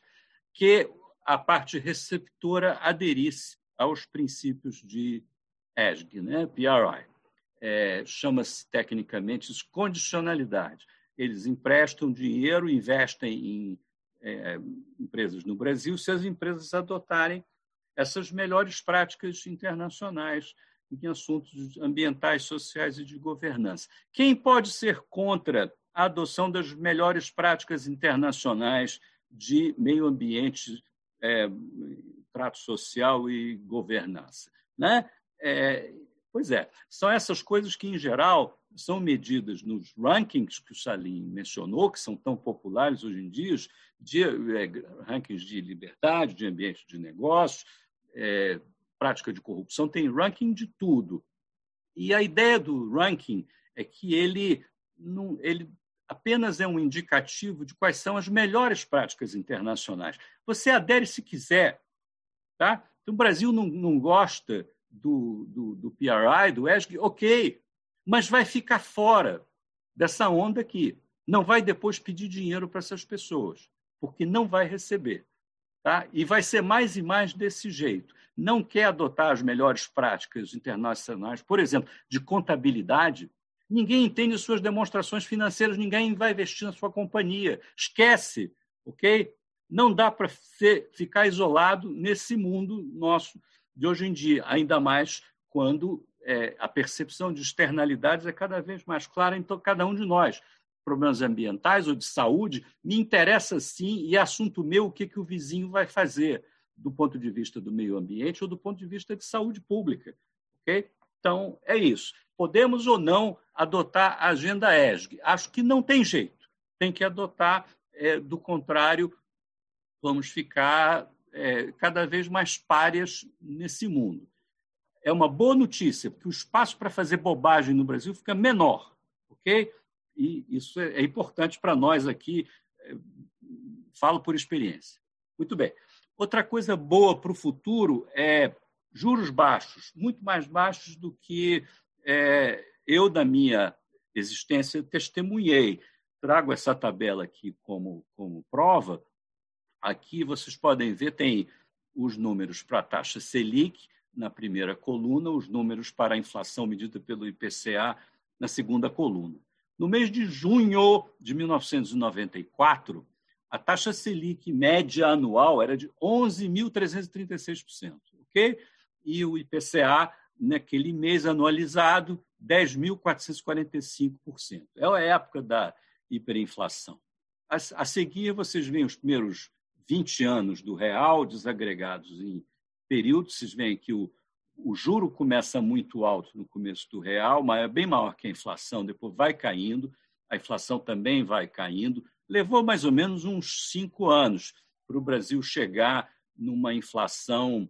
que a parte receptora aderisse aos princípios de ESG, né? PRI. É, Chama-se tecnicamente isso condicionalidade. Eles emprestam dinheiro, investem em é, empresas no Brasil, se as empresas adotarem essas melhores práticas internacionais em assuntos ambientais, sociais e de governança. Quem pode ser contra a adoção das melhores práticas internacionais de meio ambiente, é, trato social e governança? Né? É, pois é, são essas coisas que, em geral, são medidas nos rankings que o Salim mencionou, que são tão populares hoje em dia, de, é, rankings de liberdade, de ambiente de negócios, é, prática de corrupção, tem ranking de tudo. E a ideia do ranking é que ele, não, ele apenas é um indicativo de quais são as melhores práticas internacionais. Você adere se quiser. Tá? Então, o Brasil não, não gosta do, do, do PRI, do ESG, ok, mas vai ficar fora dessa onda aqui. Não vai depois pedir dinheiro para essas pessoas, porque não vai receber. Tá? E vai ser mais e mais desse jeito. Não quer adotar as melhores práticas internacionais, por exemplo, de contabilidade, Ninguém entende suas demonstrações financeiras, ninguém vai investir na sua companhia. Esquece, ok? Não dá para ficar isolado nesse mundo nosso de hoje em dia, ainda mais quando é, a percepção de externalidades é cada vez mais clara em cada um de nós. Problemas ambientais ou de saúde, me interessa sim, e é assunto meu o que, que o vizinho vai fazer, do ponto de vista do meio ambiente ou do ponto de vista de saúde pública. ok? Então, é isso. Podemos ou não adotar a agenda ESG? Acho que não tem jeito. Tem que adotar, é, do contrário, vamos ficar é, cada vez mais párias nesse mundo. É uma boa notícia, porque o espaço para fazer bobagem no Brasil fica menor, ok? E isso é, é importante para nós aqui, é, falo por experiência. Muito bem. Outra coisa boa para o futuro é juros baixos, muito mais baixos do que é, eu, da minha existência, testemunhei. Trago essa tabela aqui como, como prova. Aqui vocês podem ver, tem os números para a taxa Selic na primeira coluna, os números para a inflação medida pelo IPCA na segunda coluna. No mês de junho de 1994, a taxa Selic média anual era de 11.336%, ok? E o IPCA naquele mês anualizado, 10.445%. É a época da hiperinflação. A, seguir, vocês veem os primeiros 20 anos do real desagregados em períodos. Vocês veem que o, o juro começa muito alto no começo do real, mas é bem maior que a inflação, depois vai caindo, a inflação também vai caindo. Levou mais ou menos uns cinco anos para o Brasil chegar numa inflação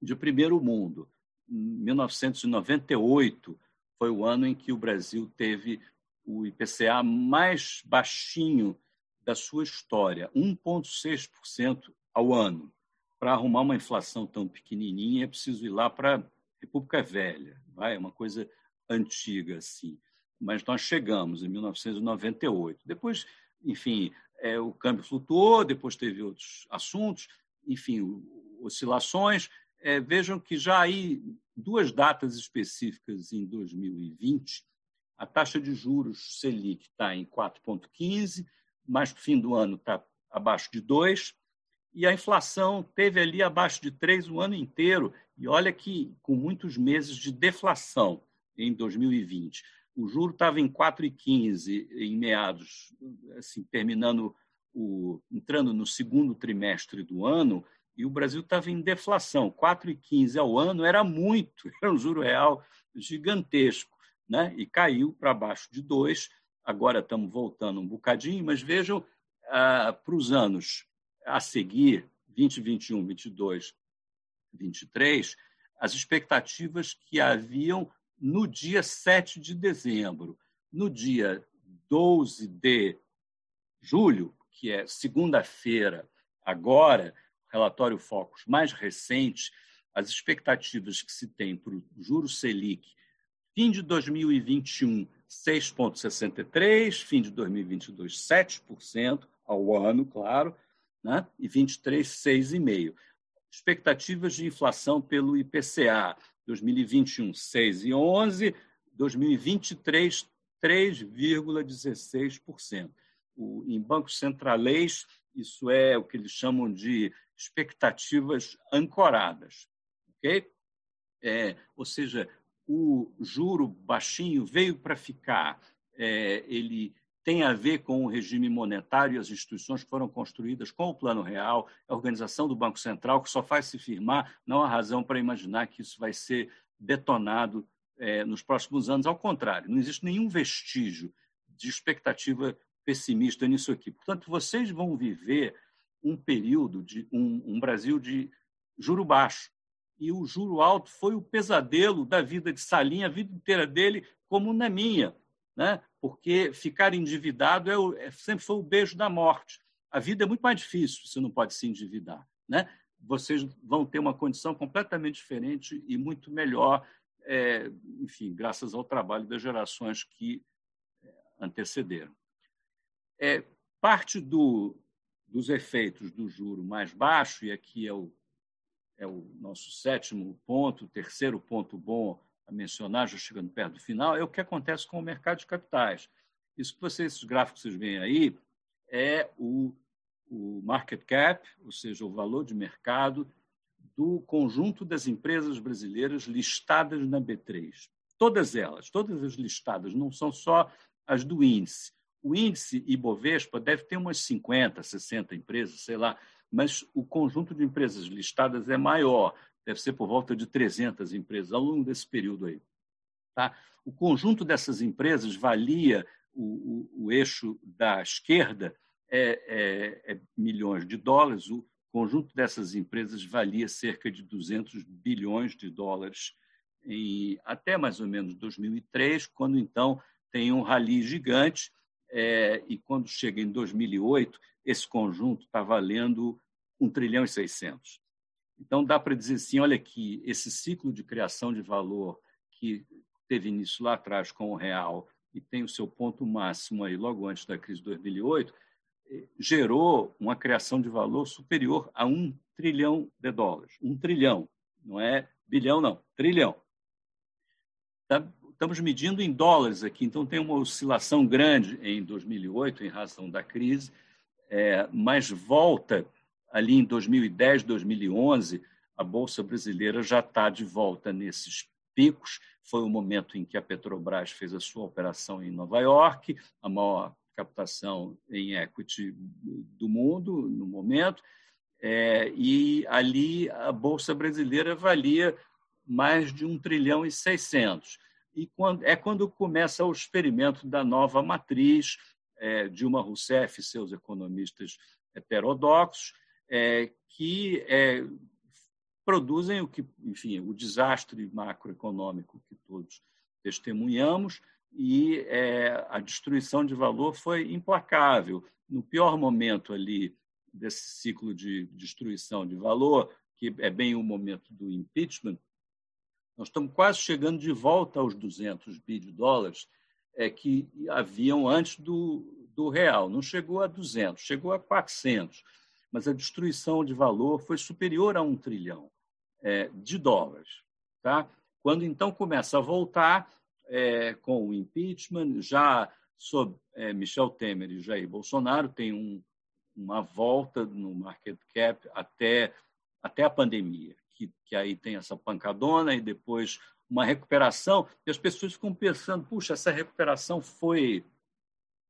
de primeiro mundo. 1998 foi o ano em que o Brasil teve o IPCA mais baixinho da sua história, 1,6% ao ano. Para arrumar uma inflação tão pequenininha, é preciso ir lá para a República Velha, vai? é uma coisa antiga assim. Mas nós chegamos em 1998. Depois, enfim, é, o câmbio flutuou, depois teve outros assuntos, enfim, oscilações, é, vejam que já aí duas datas específicas em 2020, a taxa de juros Selic está em 4,15, mas no fim do ano está abaixo de 2, e a inflação teve ali abaixo de 3 o ano inteiro, e olha que com muitos meses de deflação em 2020. O juro estava em 4,15 em meados, assim, terminando o, entrando no segundo trimestre do ano, e o Brasil estava em deflação. 4,15 ao ano era muito, era um juro real gigantesco, né? e caiu para baixo de 2. Agora estamos voltando um bocadinho, mas vejam ah, para os anos a seguir, 2021, 22, 23, as expectativas que haviam no dia 7 de dezembro. No dia 12 de julho, que é segunda-feira, agora, relatório Focus mais recente, as expectativas que se tem para o juro Selic, fim de 2021, 6,63%, fim de 2022, 7% ao ano, claro, né? e 23, 6,5%. Expectativas de inflação pelo IPCA, 2021, 6,11%, 2023, 3,16%. O, em bancos centralês, isso é o que eles chamam de expectativas ancoradas. ok? É, ou seja, o juro baixinho veio para ficar. É, ele tem a ver com o regime monetário e as instituições que foram construídas com o Plano Real, a organização do Banco Central, que só faz se firmar, não há razão para imaginar que isso vai ser detonado é, nos próximos anos. Ao contrário, não existe nenhum vestígio de expectativa pessimista nisso aqui. Portanto, vocês vão viver um período de um, um Brasil de juro baixo. E o juro alto foi o pesadelo da vida de Salim, a vida inteira dele, como na minha, né? porque ficar endividado é, o, é sempre foi o beijo da morte. A vida é muito mais difícil, você não pode se endividar. Né? Vocês vão ter uma condição completamente diferente e muito melhor, é, enfim, graças ao trabalho das gerações que é, antecederam. É, parte do, dos efeitos do juro mais baixo, e aqui é o, é o nosso sétimo ponto, terceiro ponto bom a mencionar, já chegando perto do final, é o que acontece com o mercado de capitais. Isso que vocês, esses gráficos que vocês veem aí, é o, o market cap, ou seja, o valor de mercado do conjunto das empresas brasileiras listadas na B3. Todas elas, todas as listadas, não são só as do índice. O índice Ibovespa deve ter umas 50, 60 empresas, sei lá, mas o conjunto de empresas listadas é maior deve ser por volta de 300 empresas ao longo desse período aí. Tá? O conjunto dessas empresas valia o, o, o eixo da esquerda é, é, é, milhões de dólares, o conjunto dessas empresas valia cerca de 200 bilhões de dólares em até mais ou menos 2003, quando então tem um rally gigante é, e quando chega em 2008 esse conjunto está valendo 1 trilhão e 600. Então, dá para dizer assim: olha aqui, esse ciclo de criação de valor que teve início lá atrás com o real e tem o seu ponto máximo aí logo antes da crise de 2008, eh, gerou uma criação de valor superior a um trilhão de dólares. Um trilhão, não é bilhão, não, trilhão. Tá, estamos medindo em dólares aqui, então tem uma oscilação grande em 2008 em razão da crise, é, mas volta ali em 2010, 2011, a Bolsa Brasileira já está de volta nesses picos. Foi o momento em que a Petrobras fez a sua operação em Nova York, a maior captação em equity do mundo no momento. É, e ali a Bolsa Brasileira valia mais de 1 trilhão e 600. E quando, é quando começa o experimento da nova matriz, é, Dilma Rousseff e seus economistas heterodoxos, é, que é, produzem o que, enfim, o desastre macroeconômico que todos testemunhamos e é, a destruição de valor foi implacável. No pior momento ali desse ciclo de destruição de valor, que é bem o momento do impeachment, nós estamos quase chegando de volta aos 200 bi de dólares é, que haviam antes do, do real. Não chegou a 200, chegou a 400 mas a destruição de valor foi superior a um trilhão é, de dólares. Tá? Quando então começa a voltar é, com o impeachment, já sob é, Michel Temer e Jair Bolsonaro, tem um, uma volta no market cap até, até a pandemia, que, que aí tem essa pancadona e depois uma recuperação, e as pessoas ficam pensando, puxa, essa recuperação foi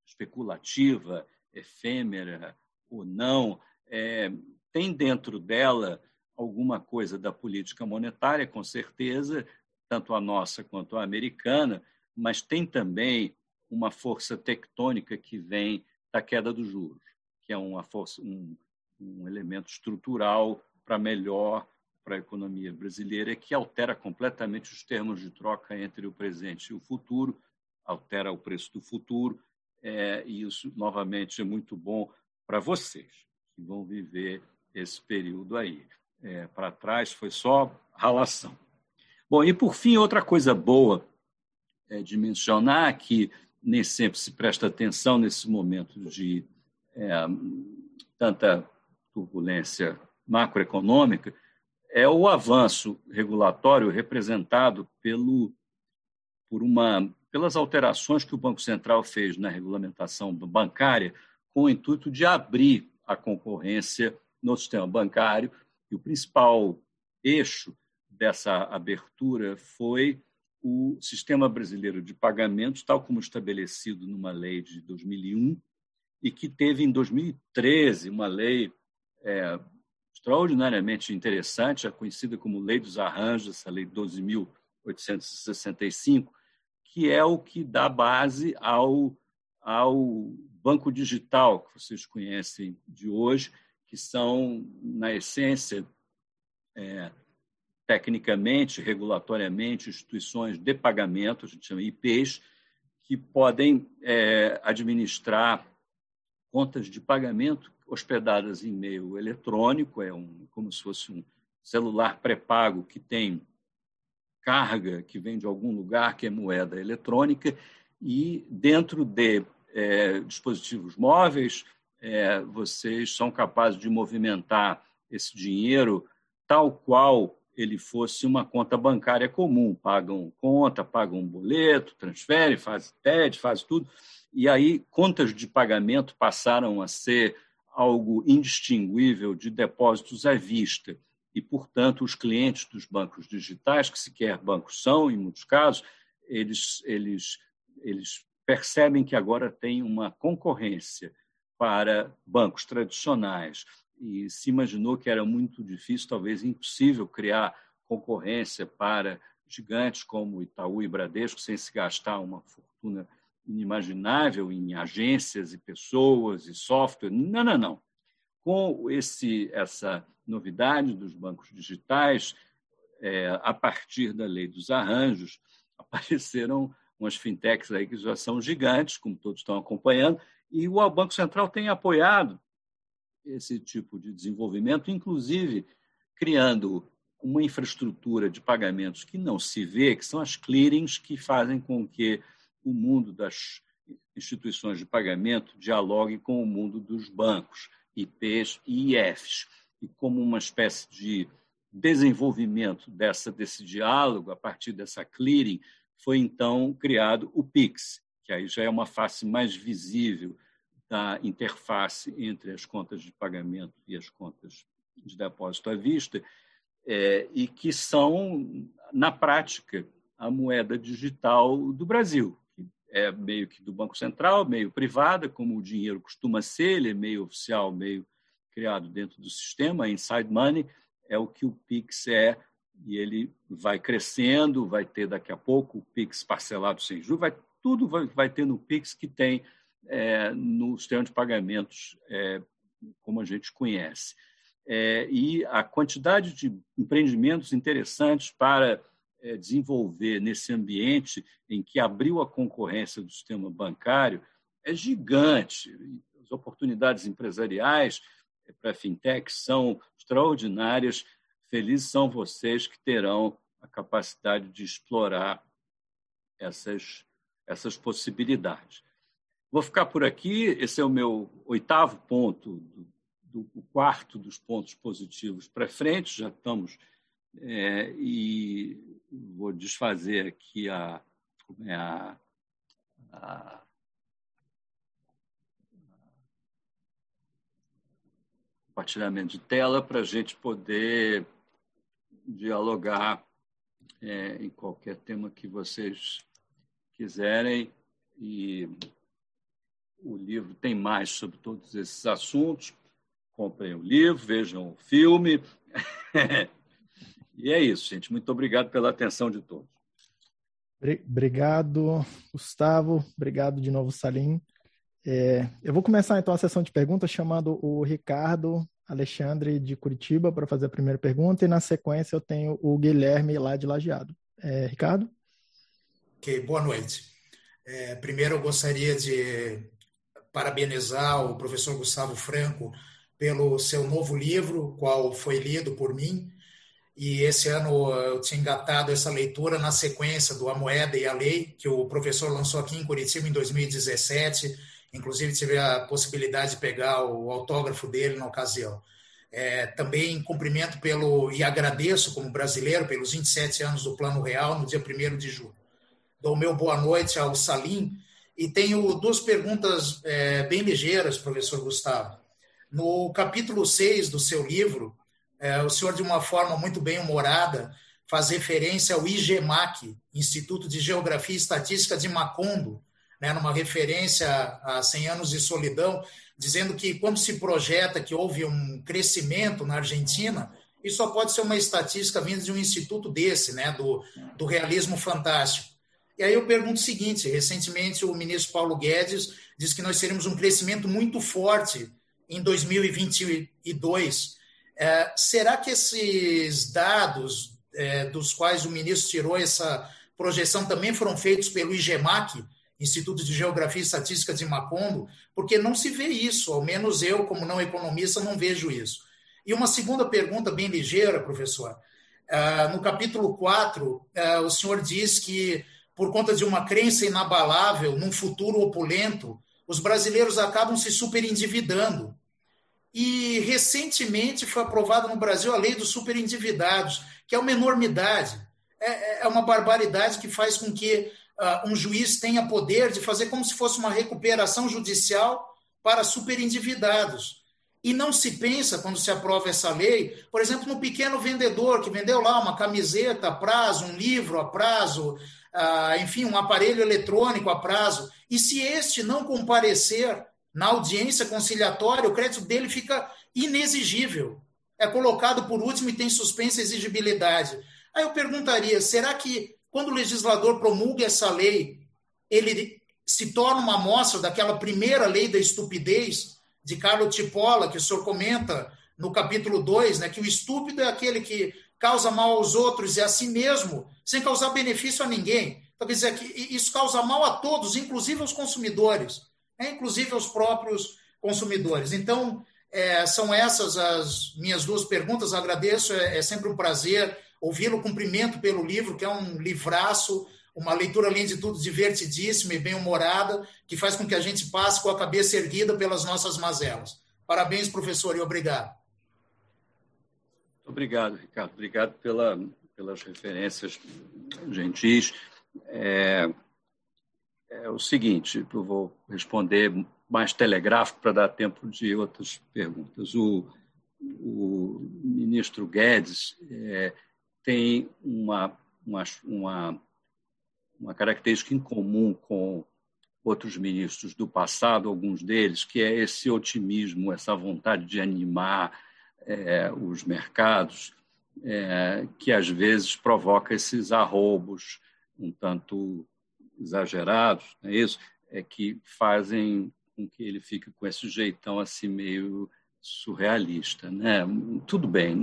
especulativa, efêmera ou não é, tem dentro dela alguma coisa da política monetária, com certeza, tanto a nossa quanto a americana, mas tem também uma força tectônica que vem da queda dos juros, que é uma força, um, um elemento estrutural para melhor para a economia brasileira, que altera completamente os termos de troca entre o presente e o futuro, altera o preço do futuro, é, e isso, novamente, é muito bom para vocês que vão viver esse período aí. É, Para trás foi só ralação. Bom, e por fim, outra coisa boa é de mencionar que nem sempre se presta atenção nesses momentos de é, tanta turbulência macroeconômica, é o avanço regulatório representado pelo, por uma, pelas alterações que o Banco Central fez na regulamentação bancária com o intuito de abrir a concorrência no sistema bancário. E o principal eixo dessa abertura foi o sistema brasileiro de pagamentos, tal como estabelecido numa lei de 2001, e que teve em 2013 uma lei é, extraordinariamente interessante, conhecida como Lei dos Arranjos, essa lei 12.865, que é o que dá base ao, ao banco digital que vocês conhecem de hoje, que são, na essência, é, tecnicamente, regulatoriamente, instituições de pagamento, a gente chama IPs, que podem é, administrar contas de pagamento hospedadas em meio eletrônico, é um, como se fosse um celular pré-pago que tem carga que vem de algum lugar, que é moeda eletrônica, e dentro de é, dispositivos móveis, é, vocês são capazes de movimentar esse dinheiro tal qual ele fosse uma conta bancária comum. Pagam conta, pagam boleto, transferem, fazem TED, fazem tudo. E aí, contas de pagamento passaram a ser algo indistinguível de depósitos à vista. E, portanto, os clientes dos bancos digitais, que sequer bancos são, em muitos casos, eles, eles, eles percebem que agora tem uma concorrência para bancos tradicionais e se imaginou que era muito difícil, talvez impossível, criar concorrência para gigantes como Itaú e Bradesco sem se gastar uma fortuna inimaginável em agências e pessoas e software. Não, não, não. Com esse, essa novidade dos bancos digitais, é, a partir da lei dos arranjos, apareceram umas fintechs aí que já são gigantes, como todos estão acompanhando, e o Banco Central tem apoiado esse tipo de desenvolvimento, inclusive criando uma infraestrutura de pagamentos que não se vê, que são as clearings que fazem com que o mundo das instituições de pagamento dialogue com o mundo dos bancos, IPs e IFs. E como uma espécie de desenvolvimento dessa, desse diálogo, a partir dessa clearing, foi então criado o PIX, que aí já é uma face mais visível da interface entre as contas de pagamento e as contas de depósito à vista, é, e que são, na prática, a moeda digital do Brasil, que é meio que do Banco Central, meio privada, como o dinheiro costuma ser, ele é meio oficial, meio criado dentro do sistema, inside money, é o que o Pix é, e ele vai crescendo, vai ter daqui a pouco o Pix parcelado sem juros, vai, tudo vai, vai ter no Pix que tem é, no sistema de pagamentos é, como a gente conhece. É, e a quantidade de empreendimentos interessantes para é, desenvolver nesse ambiente em que abriu a concorrência do sistema bancário é gigante. As oportunidades empresariais é, para fintech são extraordinárias. Felizes são vocês que terão a capacidade de explorar essas, essas possibilidades. Vou ficar por aqui. Esse é o meu oitavo ponto, do, do quarto dos pontos positivos para frente. Já estamos. É, e vou desfazer aqui a, é a, a compartilhamento de tela para a gente poder dialogar é, em qualquer tema que vocês quiserem. E o livro tem mais sobre todos esses assuntos. Comprem o livro, vejam o filme. e é isso, gente. Muito obrigado pela atenção de todos. Obrigado, Gustavo. Obrigado de novo, Salim. É, eu vou começar então a sessão de perguntas chamando o Ricardo Alexandre de Curitiba para fazer a primeira pergunta e na sequência eu tenho o Guilherme lá de Lajeado. É, Ricardo? Ok, boa noite. É, primeiro eu gostaria de parabenizar o professor Gustavo Franco pelo seu novo livro, qual foi lido por mim. E esse ano eu tinha engatado essa leitura na sequência do A Moeda e a Lei, que o professor lançou aqui em Curitiba em 2017. Inclusive, tive a possibilidade de pegar o autógrafo dele na ocasião. É, também cumprimento pelo e agradeço como brasileiro pelos 27 anos do Plano Real no dia 1 de julho. Dou meu boa noite ao Salim, e tenho duas perguntas é, bem ligeiras, professor Gustavo. No capítulo 6 do seu livro, é, o senhor, de uma forma muito bem humorada, faz referência ao IGMAC, Instituto de Geografia e Estatística de Macondo, né, numa referência a 100 anos de solidão, dizendo que quando se projeta que houve um crescimento na Argentina, isso só pode ser uma estatística vinda de um instituto desse, né, do, do realismo fantástico. E aí eu pergunto o seguinte: recentemente o ministro Paulo Guedes disse que nós teremos um crescimento muito forte em 2022. É, será que esses dados é, dos quais o ministro tirou essa projeção também foram feitos pelo IGEMAC, Instituto de Geografia e Estatística de Macondo? Porque não se vê isso, ao menos eu, como não economista, não vejo isso. E uma segunda pergunta, bem ligeira, professor. Uh, no capítulo 4, uh, o senhor diz que, por conta de uma crença inabalável num futuro opulento, os brasileiros acabam se superendividando. E recentemente foi aprovada no Brasil a lei dos superendividados, que é uma enormidade. É, é uma barbaridade que faz com que uh, um juiz tenha poder de fazer como se fosse uma recuperação judicial para superendividados. E não se pensa, quando se aprova essa lei, por exemplo, no pequeno vendedor que vendeu lá uma camiseta a prazo, um livro a prazo, uh, enfim, um aparelho eletrônico a prazo. E se este não comparecer na audiência conciliatória, o crédito dele fica inexigível. É colocado por último e tem suspensa exigibilidade. Aí eu perguntaria: será que quando o legislador promulga essa lei, ele se torna uma amostra daquela primeira lei da estupidez? de Carlo Tipola, que o senhor comenta no capítulo 2, né, que o estúpido é aquele que causa mal aos outros e a si mesmo, sem causar benefício a ninguém. Então, quer dizer, que isso causa mal a todos, inclusive aos consumidores, né, inclusive aos próprios consumidores. Então, é, são essas as minhas duas perguntas. Agradeço, é, é sempre um prazer ouvi-lo. Cumprimento pelo livro, que é um livraço uma leitura, além de tudo, divertidíssima e bem-humorada, que faz com que a gente passe com a cabeça erguida pelas nossas mazelas. Parabéns, professor, e obrigado. Obrigado, Ricardo. Obrigado pela, pelas referências gentis. É, é o seguinte, eu vou responder mais telegráfico para dar tempo de outras perguntas. O, o ministro Guedes é, tem uma, uma, uma uma característica em comum com outros ministros do passado, alguns deles, que é esse otimismo, essa vontade de animar é, os mercados, é, que às vezes provoca esses arrobos um tanto exagerados, é isso? É que fazem com que ele fique com esse jeitão assim meio surrealista, né? Tudo bem,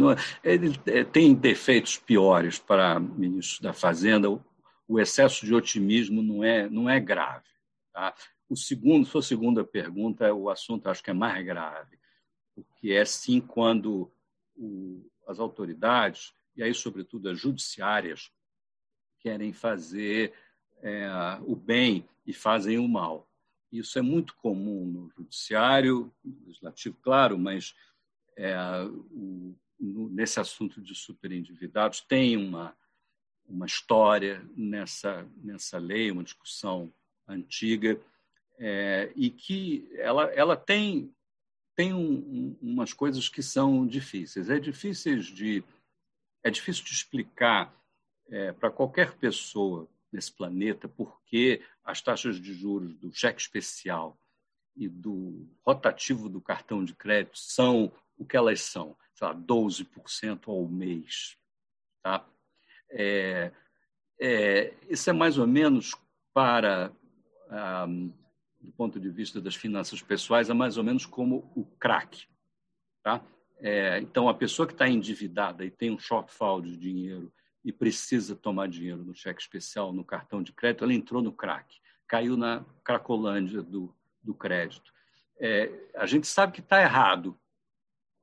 é, ele é, tem defeitos piores para ministros da Fazenda o excesso de otimismo não é, não é grave. Tá? O segundo, sua segunda pergunta, o assunto acho que é mais grave, porque é sim quando o, as autoridades, e aí sobretudo as judiciárias, querem fazer é, o bem e fazem o mal. Isso é muito comum no judiciário, no legislativo, claro, mas é, o, no, nesse assunto de superendividados tem uma uma história nessa, nessa lei, uma discussão antiga, é, e que ela, ela tem, tem um, um, umas coisas que são difíceis. É difícil de, é difícil de explicar é, para qualquer pessoa nesse planeta por que as taxas de juros do cheque especial e do rotativo do cartão de crédito são o que elas são, sei lá, 12% ao mês. Tá? É, é, isso é mais ou menos para, ah, do ponto de vista das finanças pessoais, é mais ou menos como o crack. Tá? É, então, a pessoa que está endividada e tem um shortfall de dinheiro e precisa tomar dinheiro no cheque especial, no cartão de crédito, ela entrou no crack, caiu na cracolândia do, do crédito. É, a gente sabe que está errado,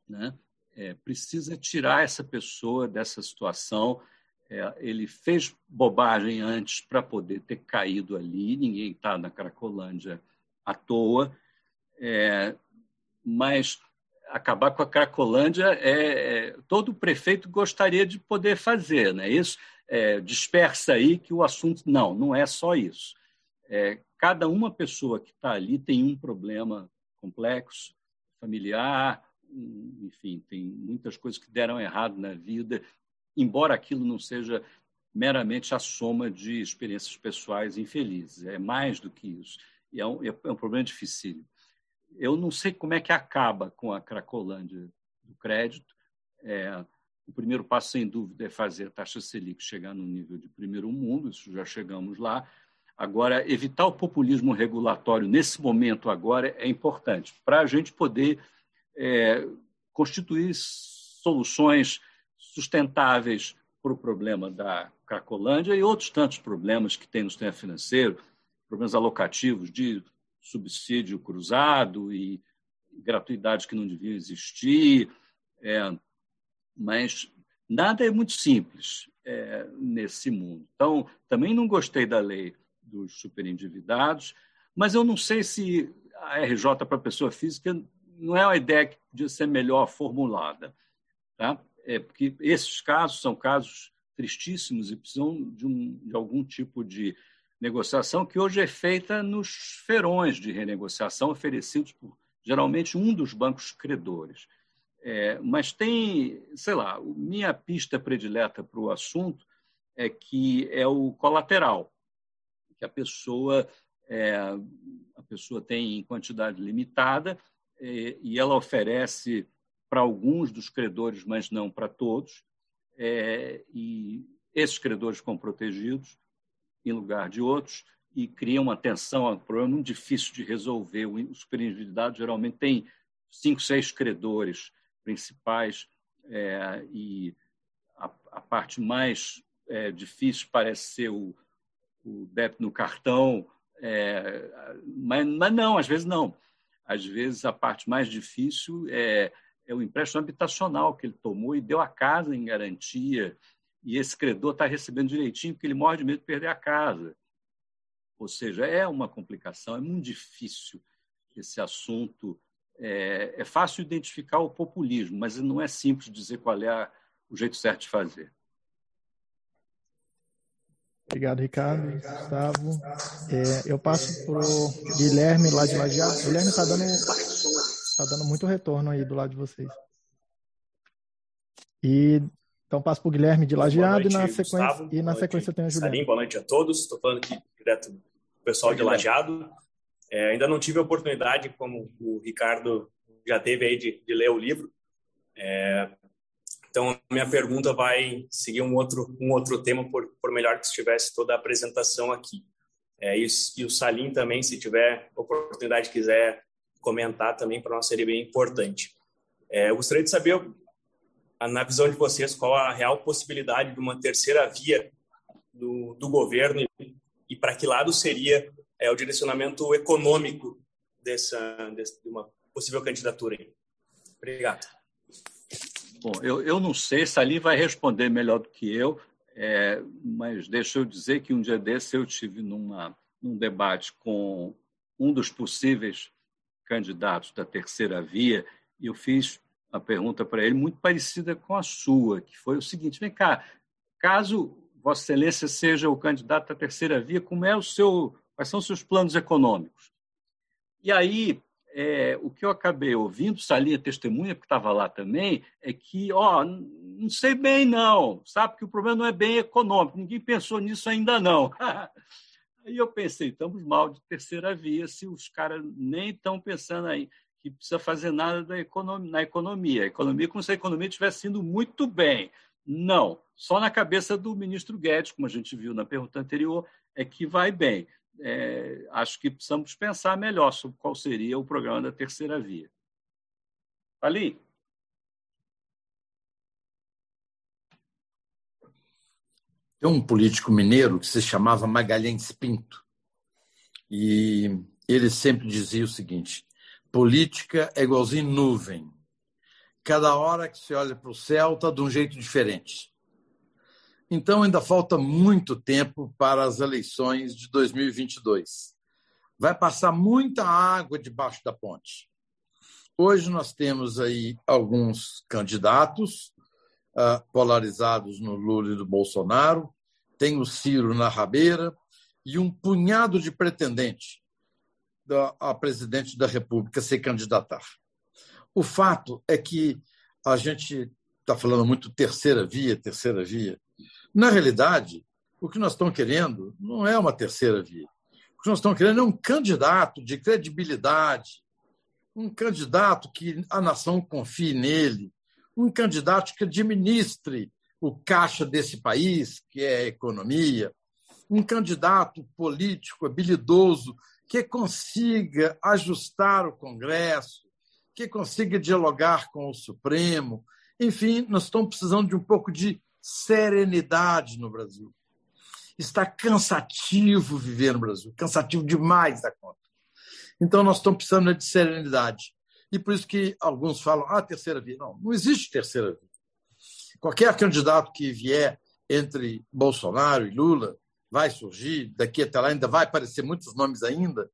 né? É, precisa tirar essa pessoa dessa situação é, ele fez bobagem antes para poder ter caído ali, ninguém está na Cracolândia à toa, é, mas acabar com a Cracolândia é, é, todo prefeito gostaria de poder fazer, não é isso? É, dispersa aí que o assunto não, não é só isso. É, cada uma pessoa que está ali tem um problema complexo, familiar, enfim, tem muitas coisas que deram errado na vida embora aquilo não seja meramente a soma de experiências pessoais infelizes. É mais do que isso. E é um, é um problema difícil. Eu não sei como é que acaba com a Cracolândia do crédito. É, o primeiro passo, sem dúvida, é fazer a taxa Selic chegar no nível de primeiro mundo, isso já chegamos lá. Agora, evitar o populismo regulatório nesse momento agora é importante, para a gente poder é, constituir soluções sustentáveis para o problema da Cracolândia e outros tantos problemas que tem no sistema financeiro, problemas alocativos de subsídio cruzado e gratuidades que não deviam existir. É, mas nada é muito simples é, nesse mundo. Então, também não gostei da lei dos superendividados, mas eu não sei se a RJ para pessoa física não é uma ideia que podia ser melhor formulada. Tá? É porque esses casos são casos tristíssimos e precisam de, um, de algum tipo de negociação que hoje é feita nos ferões de renegociação oferecidos por geralmente um dos bancos credores. É, mas tem, sei lá, minha pista predileta para o assunto é que é o colateral, que a pessoa é, a pessoa tem em quantidade limitada é, e ela oferece para alguns dos credores, mas não para todos, é, e esses credores ficam protegidos em lugar de outros e cria uma tensão, um problema muito difícil de resolver. O superendividado geralmente tem cinco, seis credores principais é, e a, a, parte mais é, difícil parece ser o, o débito no cartão, é, mas, mas, não, às vezes não. Às vezes a parte mais difícil é, é o empréstimo habitacional que ele tomou e deu a casa em garantia e esse credor está recebendo direitinho porque ele morre de medo de perder a casa. Ou seja, é uma complicação, é muito difícil esse assunto. É, é fácil identificar o populismo, mas não é simples dizer qual é o jeito certo de fazer. Obrigado, Ricardo, Gustavo. É, eu passo para o Guilherme lá de Lajeado. Guilherme está dando, tá dando muito retorno aí do lado de vocês. E então passo para o Guilherme de Lajeado noite, e na sequência, Gustavo, e na sequência tem a Juliana. Salim, boa noite a todos. Estou falando aqui direto do pessoal de Lajeado. É, ainda não tive a oportunidade, como o Ricardo já teve aí, de, de ler o livro. É, então, minha pergunta vai seguir um outro, um outro tema, por, por melhor que estivesse toda a apresentação aqui. É, e, e, o Salim também, se tiver oportunidade, quiser comentar também, para nós seria bem importante. É, eu gostaria de saber na visão de vocês, qual a real possibilidade de uma terceira via do, do governo e, e para que lado seria é, o direcionamento econômico dessa, dessa de uma possível candidatura? Obrigado. Bom, eu, eu não sei, Salim vai responder melhor do que eu, é, mas deixa eu dizer que um dia desse eu tive numa, num debate com um dos possíveis candidatos da terceira via e eu fiz uma pergunta para ele muito parecida com a sua, que foi o seguinte: vem cá, caso Vossa Excelência seja o candidato à terceira via, como é o seu, quais são os seus planos econômicos? E aí, é, o que eu acabei ouvindo, Salinha testemunha, porque estava lá também, é que, ó, não sei bem não, sabe que o problema não é bem econômico, ninguém pensou nisso ainda não. Aí eu pensei, estamos mal de terceira via se os caras nem estão pensando aí que precisa fazer nada da economia, na economia. A economia, como se a economia estivesse indo muito bem. Não. Só na cabeça do ministro Guedes, como a gente viu na pergunta anterior, é que vai bem. É, acho que precisamos pensar melhor sobre qual seria o programa da terceira via. Ali. Tem um político mineiro que se chamava Magalhães Pinto. E ele sempre dizia o seguinte: Política é igualzinho nuvem. Cada hora que se olha para o céu está de um jeito diferente. Então, ainda falta muito tempo para as eleições de 2022. Vai passar muita água debaixo da ponte. Hoje nós temos aí alguns candidatos uh, polarizados no Lula e do Bolsonaro, tem o Ciro na rabeira e um punhado de pretendentes a presidente da República se candidatar. O fato é que a gente está falando muito terceira via, terceira via. Na realidade, o que nós estamos querendo não é uma terceira via. O que nós estamos querendo é um candidato de credibilidade, um candidato que a nação confie nele, um candidato que administre o caixa desse país, que é a economia, um candidato político habilidoso que consiga ajustar o Congresso, que consiga dialogar com o Supremo, Enfim, nós estamos precisando de um pouco de serenidade no Brasil. Está cansativo viver no Brasil, cansativo demais da conta. Então, nós estamos precisando de serenidade. E por isso que alguns falam, ah, terceira via. Não, não existe terceira via. Qualquer candidato que vier entre Bolsonaro e Lula vai surgir, daqui até lá ainda vai aparecer muitos nomes ainda,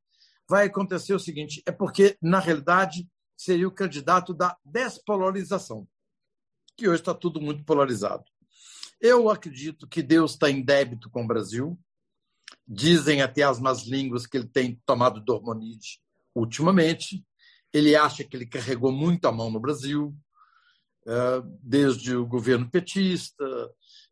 vai acontecer o seguinte, é porque, na realidade, seria o candidato da despolarização, que hoje está tudo muito polarizado. Eu acredito que Deus está em débito com o Brasil. Dizem até as más línguas que ele tem tomado dormonide ultimamente. Ele acha que ele carregou muito a mão no Brasil, eh, desde o governo petista,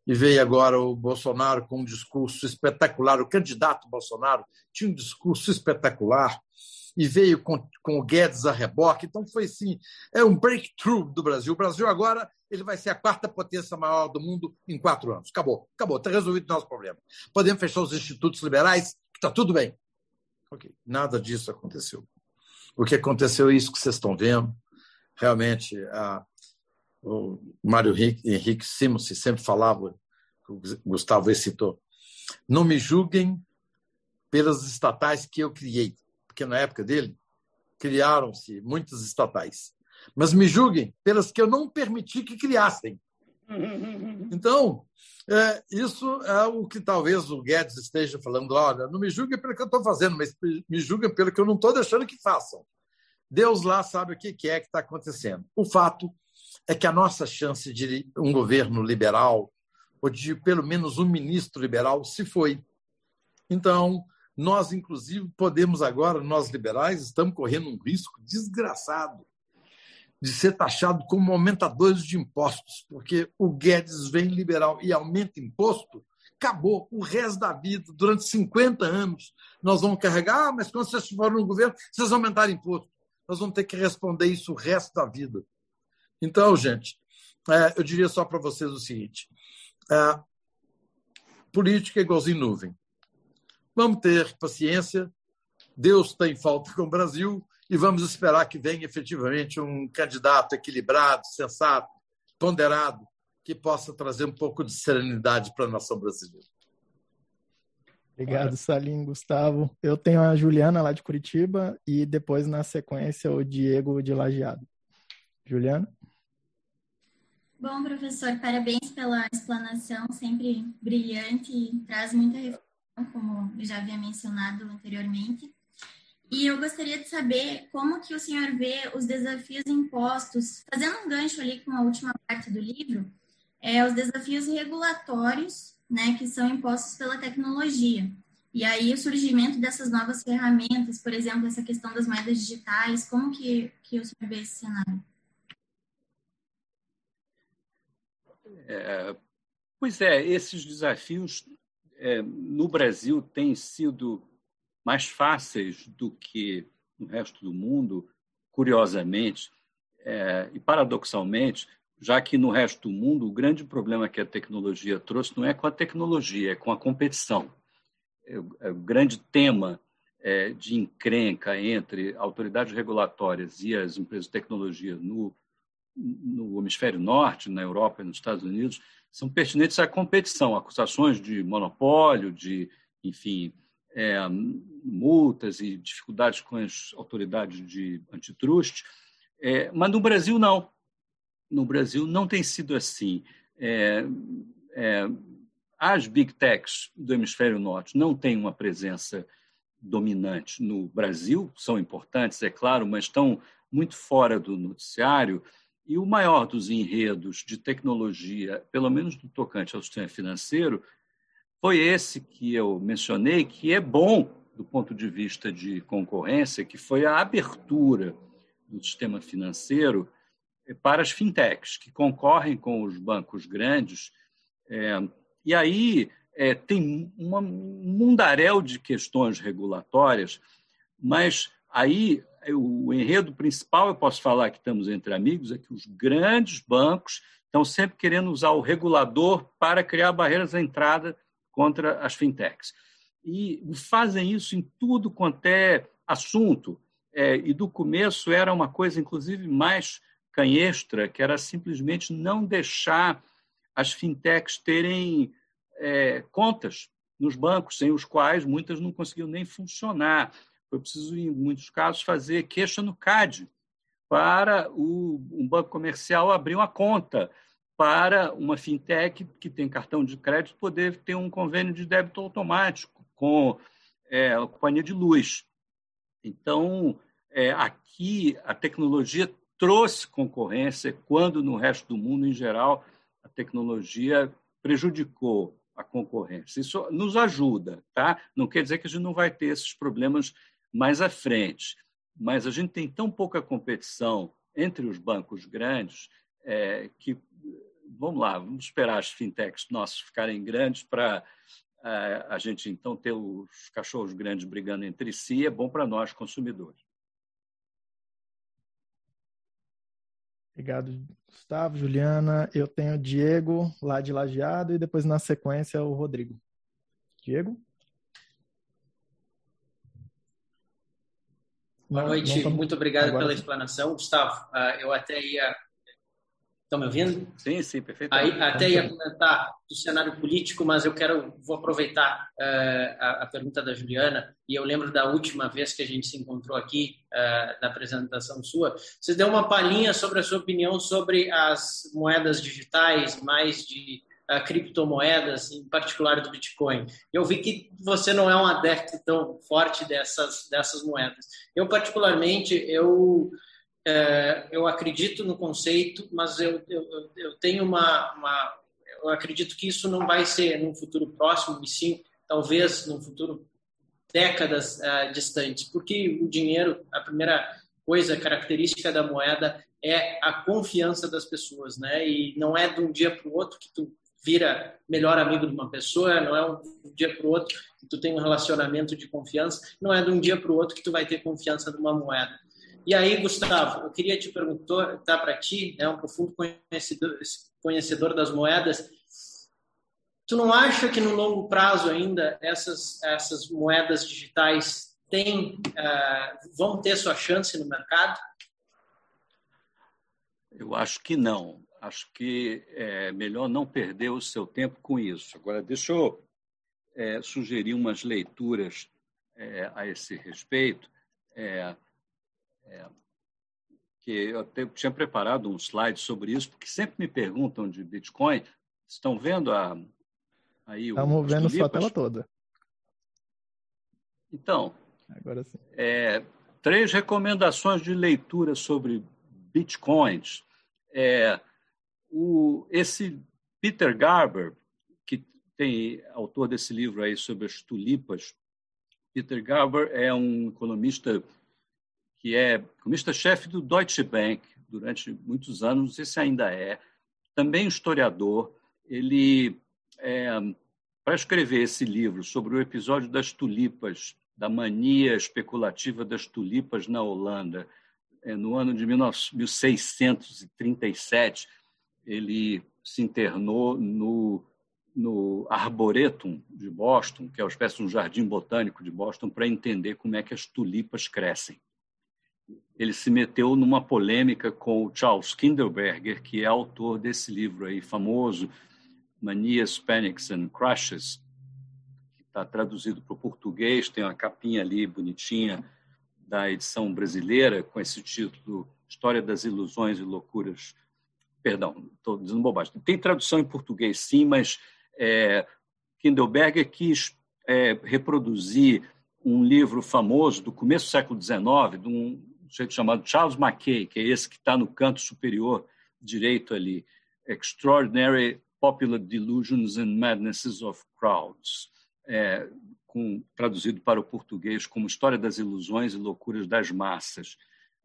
e veio agora o Bolsonaro com um discurso espetacular. O candidato Bolsonaro tinha um discurso espetacular e veio com, com o Guedes a reboque. Então foi assim, é um breakthrough do Brasil. O Brasil agora ele vai ser a quarta potência maior do mundo em quatro anos. Acabou, acabou, está resolvido o nosso problema. Podemos fechar os institutos liberais, está tudo bem. Ok, nada disso aconteceu. O que aconteceu é isso que vocês estão vendo. Realmente, a, o Mário Henrique, Henrique Simons sempre falava, o Gustavo citou, não me julguem pelas estatais que eu criei, porque na época dele criaram-se muitas estatais, mas me julguem pelas que eu não permiti que criassem. Então, é, isso é o que talvez o Guedes esteja falando. Olha, não me julguem pelo que eu estou fazendo, mas me julguem pelo que eu não estou deixando que façam. Deus lá sabe o que é que está acontecendo. O fato é que a nossa chance de um governo liberal, ou de pelo menos um ministro liberal, se foi. Então, nós, inclusive, podemos agora, nós liberais, estamos correndo um risco desgraçado de ser taxado como aumentadores de impostos, porque o Guedes vem liberal e aumenta imposto, acabou o resto da vida, durante 50 anos, nós vamos carregar, ah, mas quando vocês forem no governo, vocês aumentaram imposto. Nós vamos ter que responder isso o resto da vida. Então, gente, é, eu diria só para vocês o seguinte: é, política é igualzinho nuvem. Vamos ter paciência. Deus tem falta com o Brasil e vamos esperar que venha efetivamente um candidato equilibrado, sensato, ponderado, que possa trazer um pouco de serenidade para a nação brasileira. Obrigado, Salim, Gustavo. Eu tenho a Juliana lá de Curitiba e depois, na sequência, o Diego de Lajeado. Juliana? Bom, professor, parabéns pela explanação, sempre brilhante e traz muita reflexão, como eu já havia mencionado anteriormente. E eu gostaria de saber como que o senhor vê os desafios impostos, fazendo um gancho ali com a última parte do livro, é, os desafios regulatórios, né, que são impostos pela tecnologia. E aí o surgimento dessas novas ferramentas, por exemplo, essa questão das moedas digitais, como que, que o senhor vê esse cenário? É, pois é, esses desafios é, no Brasil têm sido mais fáceis do que no resto do mundo, curiosamente é, e paradoxalmente, já que no resto do mundo o grande problema que a tecnologia trouxe não é com a tecnologia, é com a competição. É, é o grande tema é, de encrenca entre autoridades regulatórias e as empresas de tecnologia no no hemisfério norte, na Europa e nos Estados Unidos, são pertinentes à competição, acusações de monopólio, de, enfim, é, multas e dificuldades com as autoridades de antitruste. É, mas no Brasil, não. No Brasil, não tem sido assim. É, é as big techs do hemisfério norte não têm uma presença dominante no Brasil, são importantes, é claro, mas estão muito fora do noticiário e o maior dos enredos de tecnologia, pelo menos no tocante ao sistema financeiro, foi esse que eu mencionei, que é bom do ponto de vista de concorrência, que foi a abertura do sistema financeiro para as fintechs, que concorrem com os bancos grandes. É, e aí é, tem uma, um mundaréu de questões regulatórias, mas aí o enredo principal, eu posso falar que estamos entre amigos, é que os grandes bancos estão sempre querendo usar o regulador para criar barreiras à entrada contra as fintechs. E fazem isso em tudo quanto é assunto. É, e do começo era uma coisa, inclusive, mais canhestra, que era simplesmente não deixar as fintechs terem é, contas nos bancos, sem os quais muitas não conseguiam nem funcionar. Foi preciso, em muitos casos, fazer queixa no CAD para o, um banco comercial abrir uma conta, para uma fintech que tem cartão de crédito poder ter um convênio de débito automático com é, a companhia de luz. Então, é, aqui a tecnologia trouxe concorrência, quando no resto do mundo, em geral, a tecnologia prejudicou a concorrência. Isso nos ajuda, tá? Não quer dizer que a gente não vai ter esses problemas mais à frente, mas a gente tem tão pouca competição entre os bancos grandes é, que vamos lá, vamos esperar as fintechs nossos ficarem grandes para é, a gente então ter os cachorros grandes brigando entre si, é bom para nós consumidores. Obrigado, Gustavo, Juliana. Eu tenho Diego, lá de Lajeado, e depois, na sequência, o Rodrigo. Diego? Boa noite, muito obrigado Agora pela explanação. Gustavo, uh, eu até ia Estão me ouvindo? Sim, sim, perfeito. Aí até ia comentar do cenário político, mas eu quero, vou aproveitar uh, a, a, pergunta da Juliana, e eu lembro da última vez que a gente se encontrou aqui, uh, na apresentação sua, você deu uma palhinha sobre a sua opinião sobre as moedas digitais, mais de uh, criptomoedas, em particular do Bitcoin. Eu vi que você não é um adepto tão forte dessas, dessas moedas. Eu, particularmente, eu é, eu acredito no conceito, mas eu, eu, eu tenho uma, uma, Eu acredito que isso não vai ser num futuro próximo, e sim, talvez num futuro décadas uh, distantes, porque o dinheiro, a primeira coisa, característica da moeda é a confiança das pessoas, né? E não é de um dia para o outro que tu vira melhor amigo de uma pessoa, não é um dia para o outro que tu tem um relacionamento de confiança, não é de um dia para o outro que tu vai ter confiança numa moeda. E aí, Gustavo, eu queria te perguntar tá, para ti, né, um profundo conhecedor, conhecedor das moedas, tu não acha que no longo prazo ainda essas, essas moedas digitais têm, uh, vão ter sua chance no mercado? Eu acho que não. Acho que é melhor não perder o seu tempo com isso. Agora, deixa eu é, sugerir umas leituras é, a esse respeito. É, é, que eu até tinha preparado um slide sobre isso, porque sempre me perguntam de Bitcoin. Estão vendo a, aí Estamos vendo sua tela toda. Então, Agora sim. É, três recomendações de leitura sobre Bitcoins. É, o, esse Peter Garber, que tem autor desse livro aí sobre as tulipas, Peter Garber é um economista que é economista-chefe do Deutsche Bank durante muitos anos, não sei se ainda é, também historiador. Ele, é, para escrever esse livro sobre o episódio das tulipas, da mania especulativa das tulipas na Holanda, é, no ano de 1637, ele se internou no, no Arboretum de Boston, que é uma espécie de um jardim botânico de Boston, para entender como é que as tulipas crescem ele se meteu numa polêmica com o Charles Kinderberger, que é autor desse livro aí famoso, Manias, Panics and Crushes, que está traduzido para o português, tem uma capinha ali bonitinha da edição brasileira com esse título História das Ilusões e Loucuras. Perdão, estou dizendo bobagem. Tem tradução em português, sim, mas é, quis é, reproduzir um livro famoso do começo do século XIX, de um sujeito chamado Charles Mackay, que é esse que está no canto superior direito ali, Extraordinary Popular Delusions and Madnesses of Crowds, é, com, traduzido para o português como História das Ilusões e Loucuras das Massas,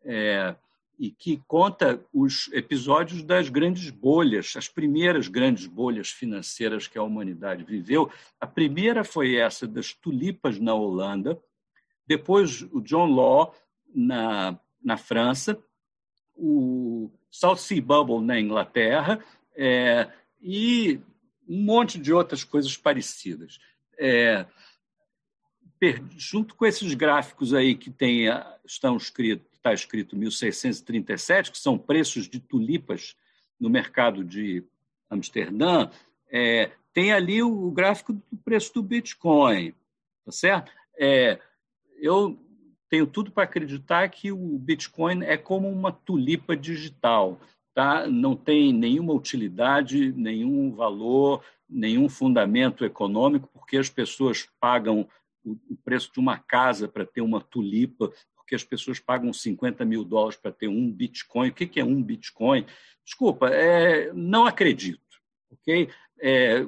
é, e que conta os episódios das grandes bolhas, as primeiras grandes bolhas financeiras que a humanidade viveu. A primeira foi essa das tulipas na Holanda, depois o John Law na, na França, o South Sea Bubble na Inglaterra é, e um monte de outras coisas parecidas. É, per, junto com esses gráficos aí que tem, estão escritos, está escrito 1637, que são preços de tulipas no mercado de Amsterdã, é, tem ali o, gráfico do preço do Bitcoin, tá certo? É, eu tenho tudo para acreditar que o Bitcoin é como uma tulipa digital, tá? Não tem nenhuma utilidade, nenhum valor, nenhum fundamento econômico, porque as pessoas pagam o preço de uma casa para ter uma tulipa, porque as pessoas pagam 50 mil dólares para ter um Bitcoin. O que é um Bitcoin? Desculpa, é, não acredito. ok? É,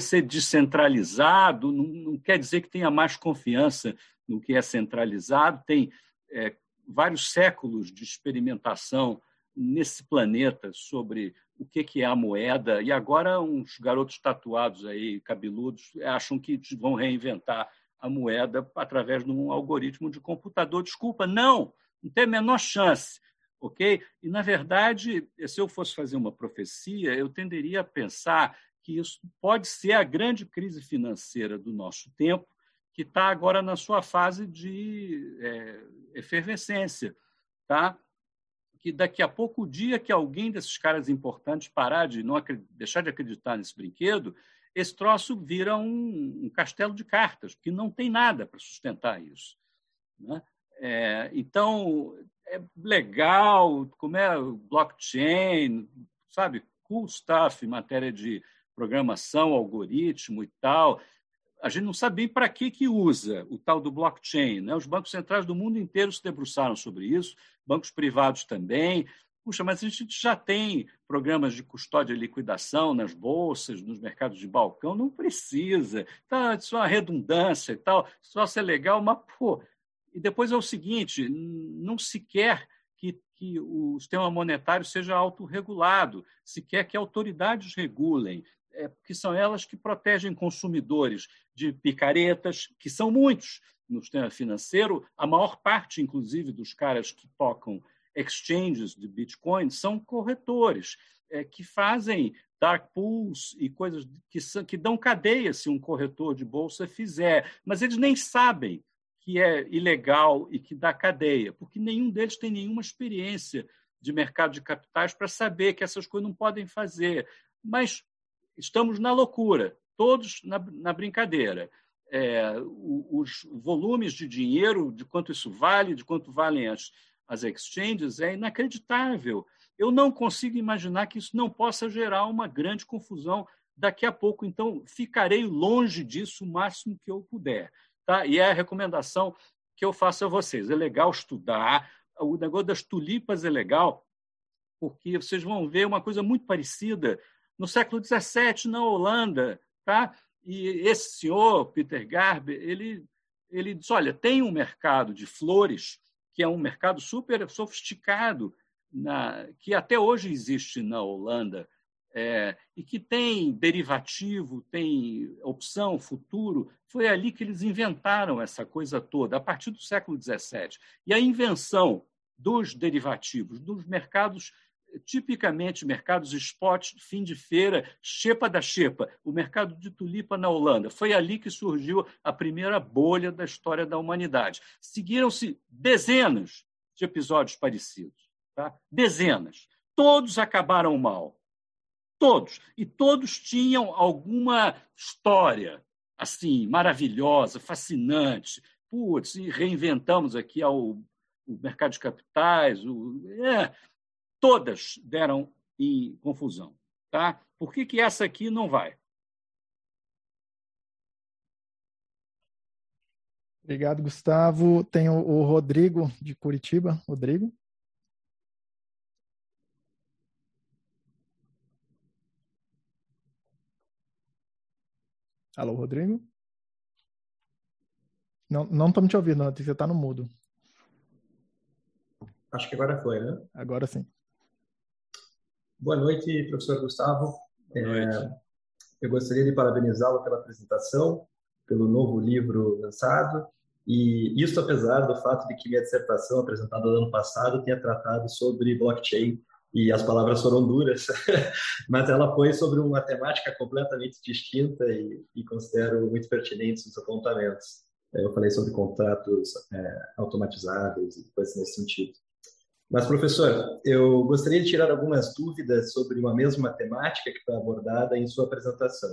ser descentralizado não, não, quer dizer que tenha mais confiança no que é centralizado. Tem é, vários séculos de experimentação nesse planeta sobre o que é a moeda, e agora uns garotos tatuados aí, cabeludos, acham que vão reinventar a moeda através de um algoritmo de computador. Desculpa, não, não tem a menor chance. ok? E, na verdade, se eu fosse fazer uma profecia, eu tenderia a pensar que isso pode ser a grande crise financeira do nosso tempo, que está agora na sua fase de é, efervescência. Tá? que daqui a pouco o dia que alguém desses caras importantes parar de não deixar de acreditar nesse brinquedo, esse troço vira um, um castelo de cartas, porque não tem nada para sustentar isso. Né? É, então, é legal, como é blockchain, sabe, cool stuff em matéria de programação, algoritmo e tal. A gente não sabe bem para que, que usa o tal do blockchain. Né? Os bancos centrais do mundo inteiro se debruçaram sobre isso, bancos privados também. Puxa, mas a gente já tem programas de custódia e liquidação nas bolsas, nos mercados de balcão, não precisa. Tá, isso é uma redundância e tal, só ser legal, mas, pô. E depois é o seguinte: não se quer que, que o sistema monetário seja autorregulado, se quer que autoridades regulem, é, porque são elas que protegem consumidores de picaretas, que são muitos, no sistema financeiro, a maior parte, inclusive, dos caras que tocam exchanges de Bitcoin são corretores é, que fazem dark pools e coisas que, são, que dão cadeia se um corretor de bolsa fizer, mas eles nem sabem que é ilegal e que dá cadeia, porque nenhum deles tem nenhuma experiência de mercado de capitais para saber que essas coisas não podem fazer. Mas estamos na loucura, todos na, na brincadeira é, os volumes de dinheiro, de quanto isso vale, de quanto valem as, as exchanges, é inacreditável. Eu não consigo imaginar que isso não possa gerar uma grande confusão daqui a pouco. Então, ficarei longe disso o máximo que eu puder. Tá? E é a recomendação que eu faço a vocês. É legal estudar. O negócio das tulipas é legal, porque vocês vão ver uma coisa muito parecida no século XVII, na Holanda. Tá? E esse senhor, Peter Garber, ele, ele diz: olha, tem um mercado de flores, que é um mercado super sofisticado, na, que até hoje existe na Holanda, é, e que tem derivativo, tem opção, futuro. Foi ali que eles inventaram essa coisa toda, a partir do século XVII. E a invenção dos derivativos, dos mercados tipicamente mercados spot, fim de feira, xepa da xepa, o mercado de tulipa na Holanda. Foi ali que surgiu a primeira bolha da história da humanidade. Seguiram-se dezenas de episódios parecidos. Tá? Dezenas. Todos acabaram mal. Todos. E todos tinham alguma história assim, maravilhosa, fascinante. Putz, e reinventamos aqui ao, o mercado de capitais. O, é, todas deram em confusão. Tá? Por que, que essa aqui não vai? Obrigado, Gustavo. Tem o, o Rodrigo de Curitiba. Rodrigo. Alô, Rodrigo? Não, não estamos te ouvindo, você está no mudo. Acho que agora foi, né? Agora sim. Boa noite, professor Gustavo. Boa noite. É, eu gostaria de parabenizá-lo pela apresentação, pelo novo livro lançado, e isso apesar do fato de que minha dissertação apresentada no ano passado tinha tratado sobre blockchain e as palavras foram duras, mas ela foi sobre uma temática completamente distinta e, e considero muito pertinentes os apontamentos. Eu falei sobre contratos é, automatizáveis e coisas nesse sentido. Mas, professor, eu gostaria de tirar algumas dúvidas sobre uma mesma temática que foi abordada em sua apresentação.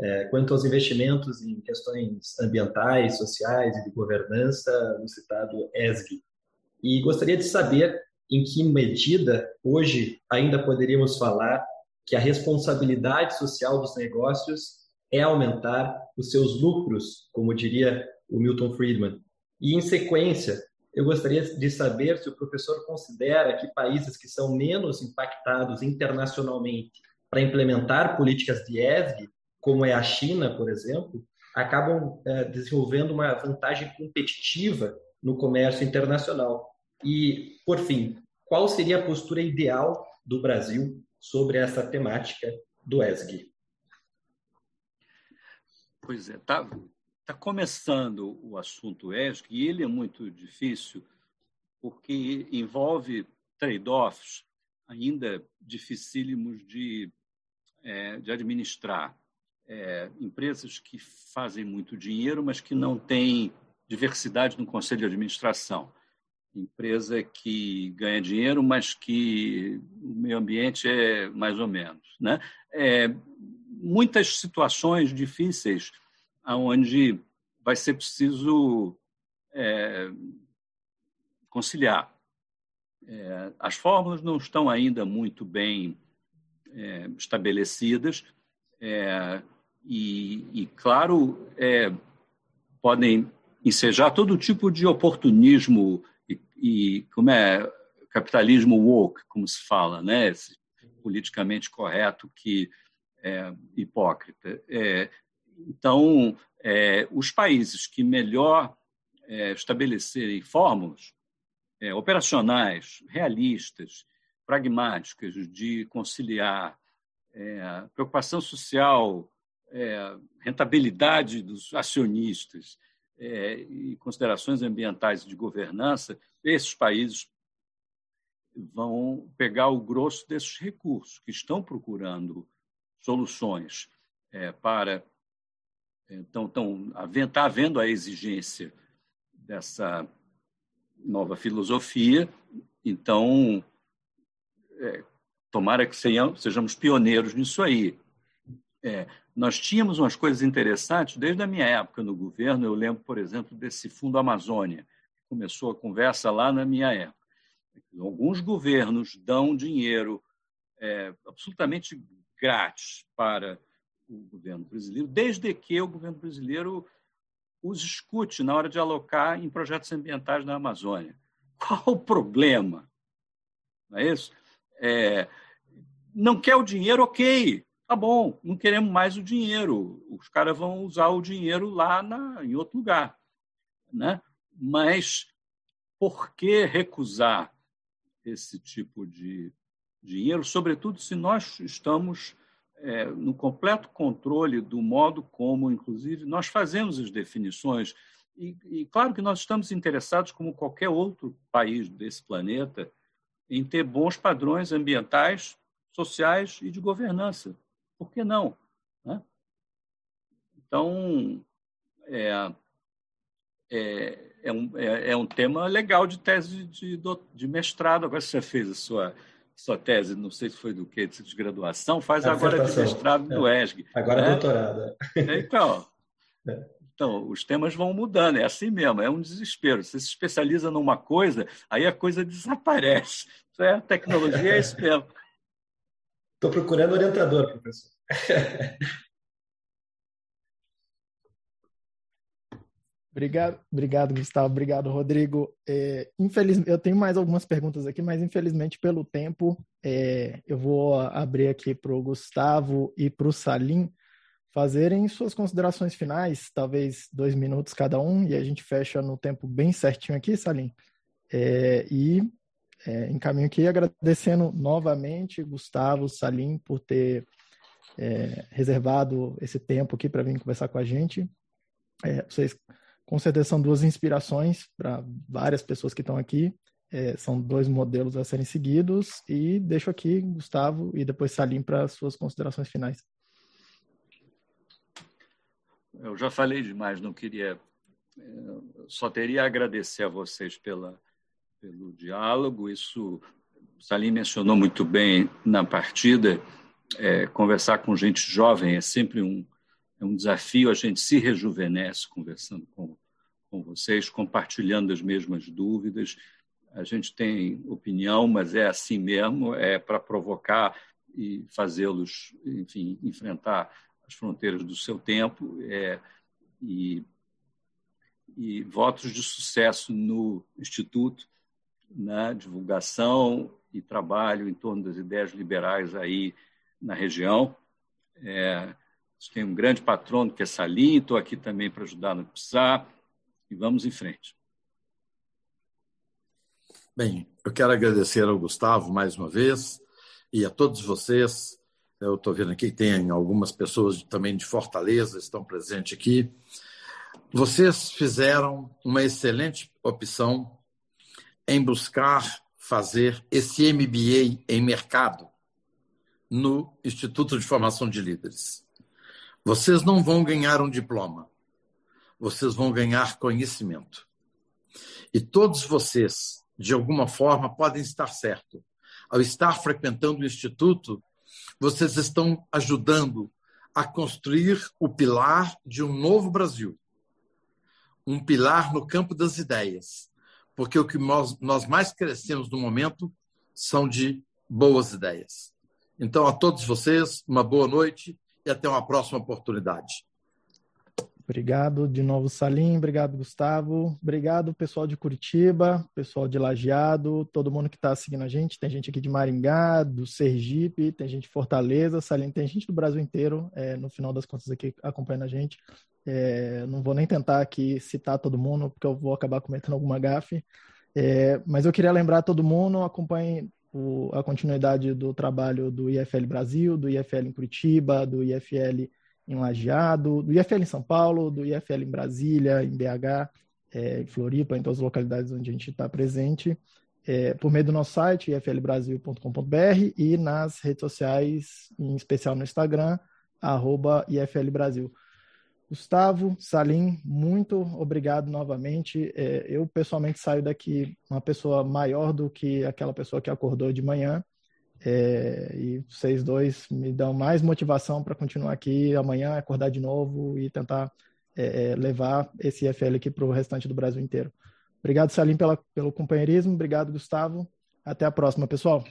É, quanto aos investimentos em questões ambientais, sociais e de governança, no citado ESG. E gostaria de saber em que medida hoje ainda poderíamos falar que a responsabilidade social dos negócios é aumentar os seus lucros, como diria o Milton Friedman. E, em sequência, eu gostaria de saber se o professor considera que países que são menos impactados internacionalmente para implementar políticas de ESG, como é a China, por exemplo, acabam é, desenvolvendo uma vantagem competitiva no comércio internacional. E, por fim, qual seria a postura ideal do Brasil sobre essa temática do ESG? Pois é, está tá começando o assunto ESG e ele é muito difícil porque envolve trade-offs ainda dificílimos de, é, de administrar. É, empresas que fazem muito dinheiro, mas que não têm diversidade no conselho de administração. Empresa que ganha dinheiro, mas que o meio ambiente é mais ou menos. Né? É, muitas situações difíceis onde vai ser preciso é, conciliar. É, as fórmulas não estão ainda muito bem é, estabelecidas é, e, e, claro, é, podem ensejar todo tipo de oportunismo e, e, como é capitalismo woke, como se fala, né? Esse politicamente correto que é, hipócrita. É, então, é, os países que melhor é, estabelecerem fórmulas é, operacionais, realistas, pragmáticas, de conciliar é, preocupação social, é, rentabilidade dos acionistas e considerações ambientais de governança, esses países vão pegar o grosso desses recursos, que estão procurando soluções é, para. Então, está havendo a exigência dessa nova filosofia, então, é, tomara que sejamos pioneiros nisso aí. É, nós tínhamos umas coisas interessantes desde a minha época no governo. Eu lembro, por exemplo, desse Fundo Amazônia. Começou a conversa lá na minha época. Alguns governos dão dinheiro é, absolutamente grátis para o governo brasileiro, desde que o governo brasileiro os escute na hora de alocar em projetos ambientais na Amazônia. Qual o problema? Não é isso? É, não quer o dinheiro, ok, tá bom, não queremos mais o dinheiro. Os caras vão usar o dinheiro lá na, em outro lugar. Né? Mas por que recusar esse tipo de dinheiro, sobretudo se nós estamos é, no completo controle do modo como, inclusive, nós fazemos as definições. E, e, claro que nós estamos interessados, como qualquer outro país desse planeta, em ter bons padrões ambientais, sociais e de governança. Por que não? Né? Então, é, é, é, um, é, é, um tema legal de tese de, de, mestrado. Agora você fez a sua sua tese, não sei se foi do que, de graduação, faz a agora de mestrado é. do ESG. Agora né? doutorado. Então, é. então, os temas vão mudando, é assim mesmo, é um desespero. Você se especializa numa coisa, aí a coisa desaparece. É, a tecnologia é isso mesmo. Estou procurando orientador, professor. Obrigado, obrigado, Gustavo. Obrigado, Rodrigo. É, infelizmente, eu tenho mais algumas perguntas aqui, mas infelizmente pelo tempo, é, eu vou abrir aqui para o Gustavo e para o Salim fazerem suas considerações finais, talvez dois minutos cada um, e a gente fecha no tempo bem certinho aqui, Salim. É, e é, encaminho aqui agradecendo novamente Gustavo, Salim, por ter é, reservado esse tempo aqui para vir conversar com a gente. É, vocês com certeza são duas inspirações para várias pessoas que estão aqui. É, são dois modelos a serem seguidos. E deixo aqui, Gustavo, e depois Salim para suas considerações finais. Eu já falei demais, não queria só teria a agradecer a vocês pela, pelo diálogo. Isso, Salim mencionou muito bem na partida. É, conversar com gente jovem é sempre um, é um desafio. A gente se rejuvenesce conversando com, com vocês, compartilhando as mesmas dúvidas. A gente tem opinião, mas é assim mesmo, é para provocar e fazê-los, enfim, enfrentar as fronteiras do seu tempo. É, e e votos de sucesso no Instituto, na divulgação e trabalho em torno das ideias liberais aí na região. É, tem um grande patrono que é Salim, estou aqui também para ajudar no PSA e vamos em frente. Bem, eu quero agradecer ao Gustavo mais uma vez e a todos vocês. Eu estou vendo aqui que tem algumas pessoas também de Fortaleza estão presentes aqui. Vocês fizeram uma excelente opção em buscar fazer esse MBA em mercado no Instituto de Formação de Líderes. Vocês não vão ganhar um diploma, vocês vão ganhar conhecimento. E todos vocês, de alguma forma, podem estar certo. Ao estar frequentando o Instituto, vocês estão ajudando a construir o pilar de um novo Brasil um pilar no campo das ideias, porque o que nós, nós mais crescemos no momento são de boas ideias. Então, a todos vocês, uma boa noite e até uma próxima oportunidade. Obrigado de novo, Salim. Obrigado, Gustavo. Obrigado, pessoal de Curitiba, pessoal de Lajeado, todo mundo que está seguindo a gente. Tem gente aqui de Maringá, do Sergipe, tem gente de Fortaleza, Salim, tem gente do Brasil inteiro, é, no final das contas, aqui acompanhando a gente. É, não vou nem tentar aqui citar todo mundo, porque eu vou acabar cometendo alguma gafe. É, mas eu queria lembrar todo mundo, acompanhe o, a continuidade do trabalho do IFL Brasil, do IFL em Curitiba, do IFL em Lajeado, do IFL em São Paulo, do IFL em Brasília, em BH, é, em Floripa, em todas as localidades onde a gente está presente, é, por meio do nosso site, iflbrasil.com.br e nas redes sociais, em especial no Instagram, arroba IFL Brasil. Gustavo, Salim, muito obrigado novamente. É, eu pessoalmente saio daqui uma pessoa maior do que aquela pessoa que acordou de manhã. É, e vocês dois me dão mais motivação para continuar aqui amanhã, acordar de novo e tentar é, é levar esse IFL aqui para o restante do Brasil inteiro. Obrigado, Salim, pela, pelo companheirismo. Obrigado, Gustavo. Até a próxima, pessoal.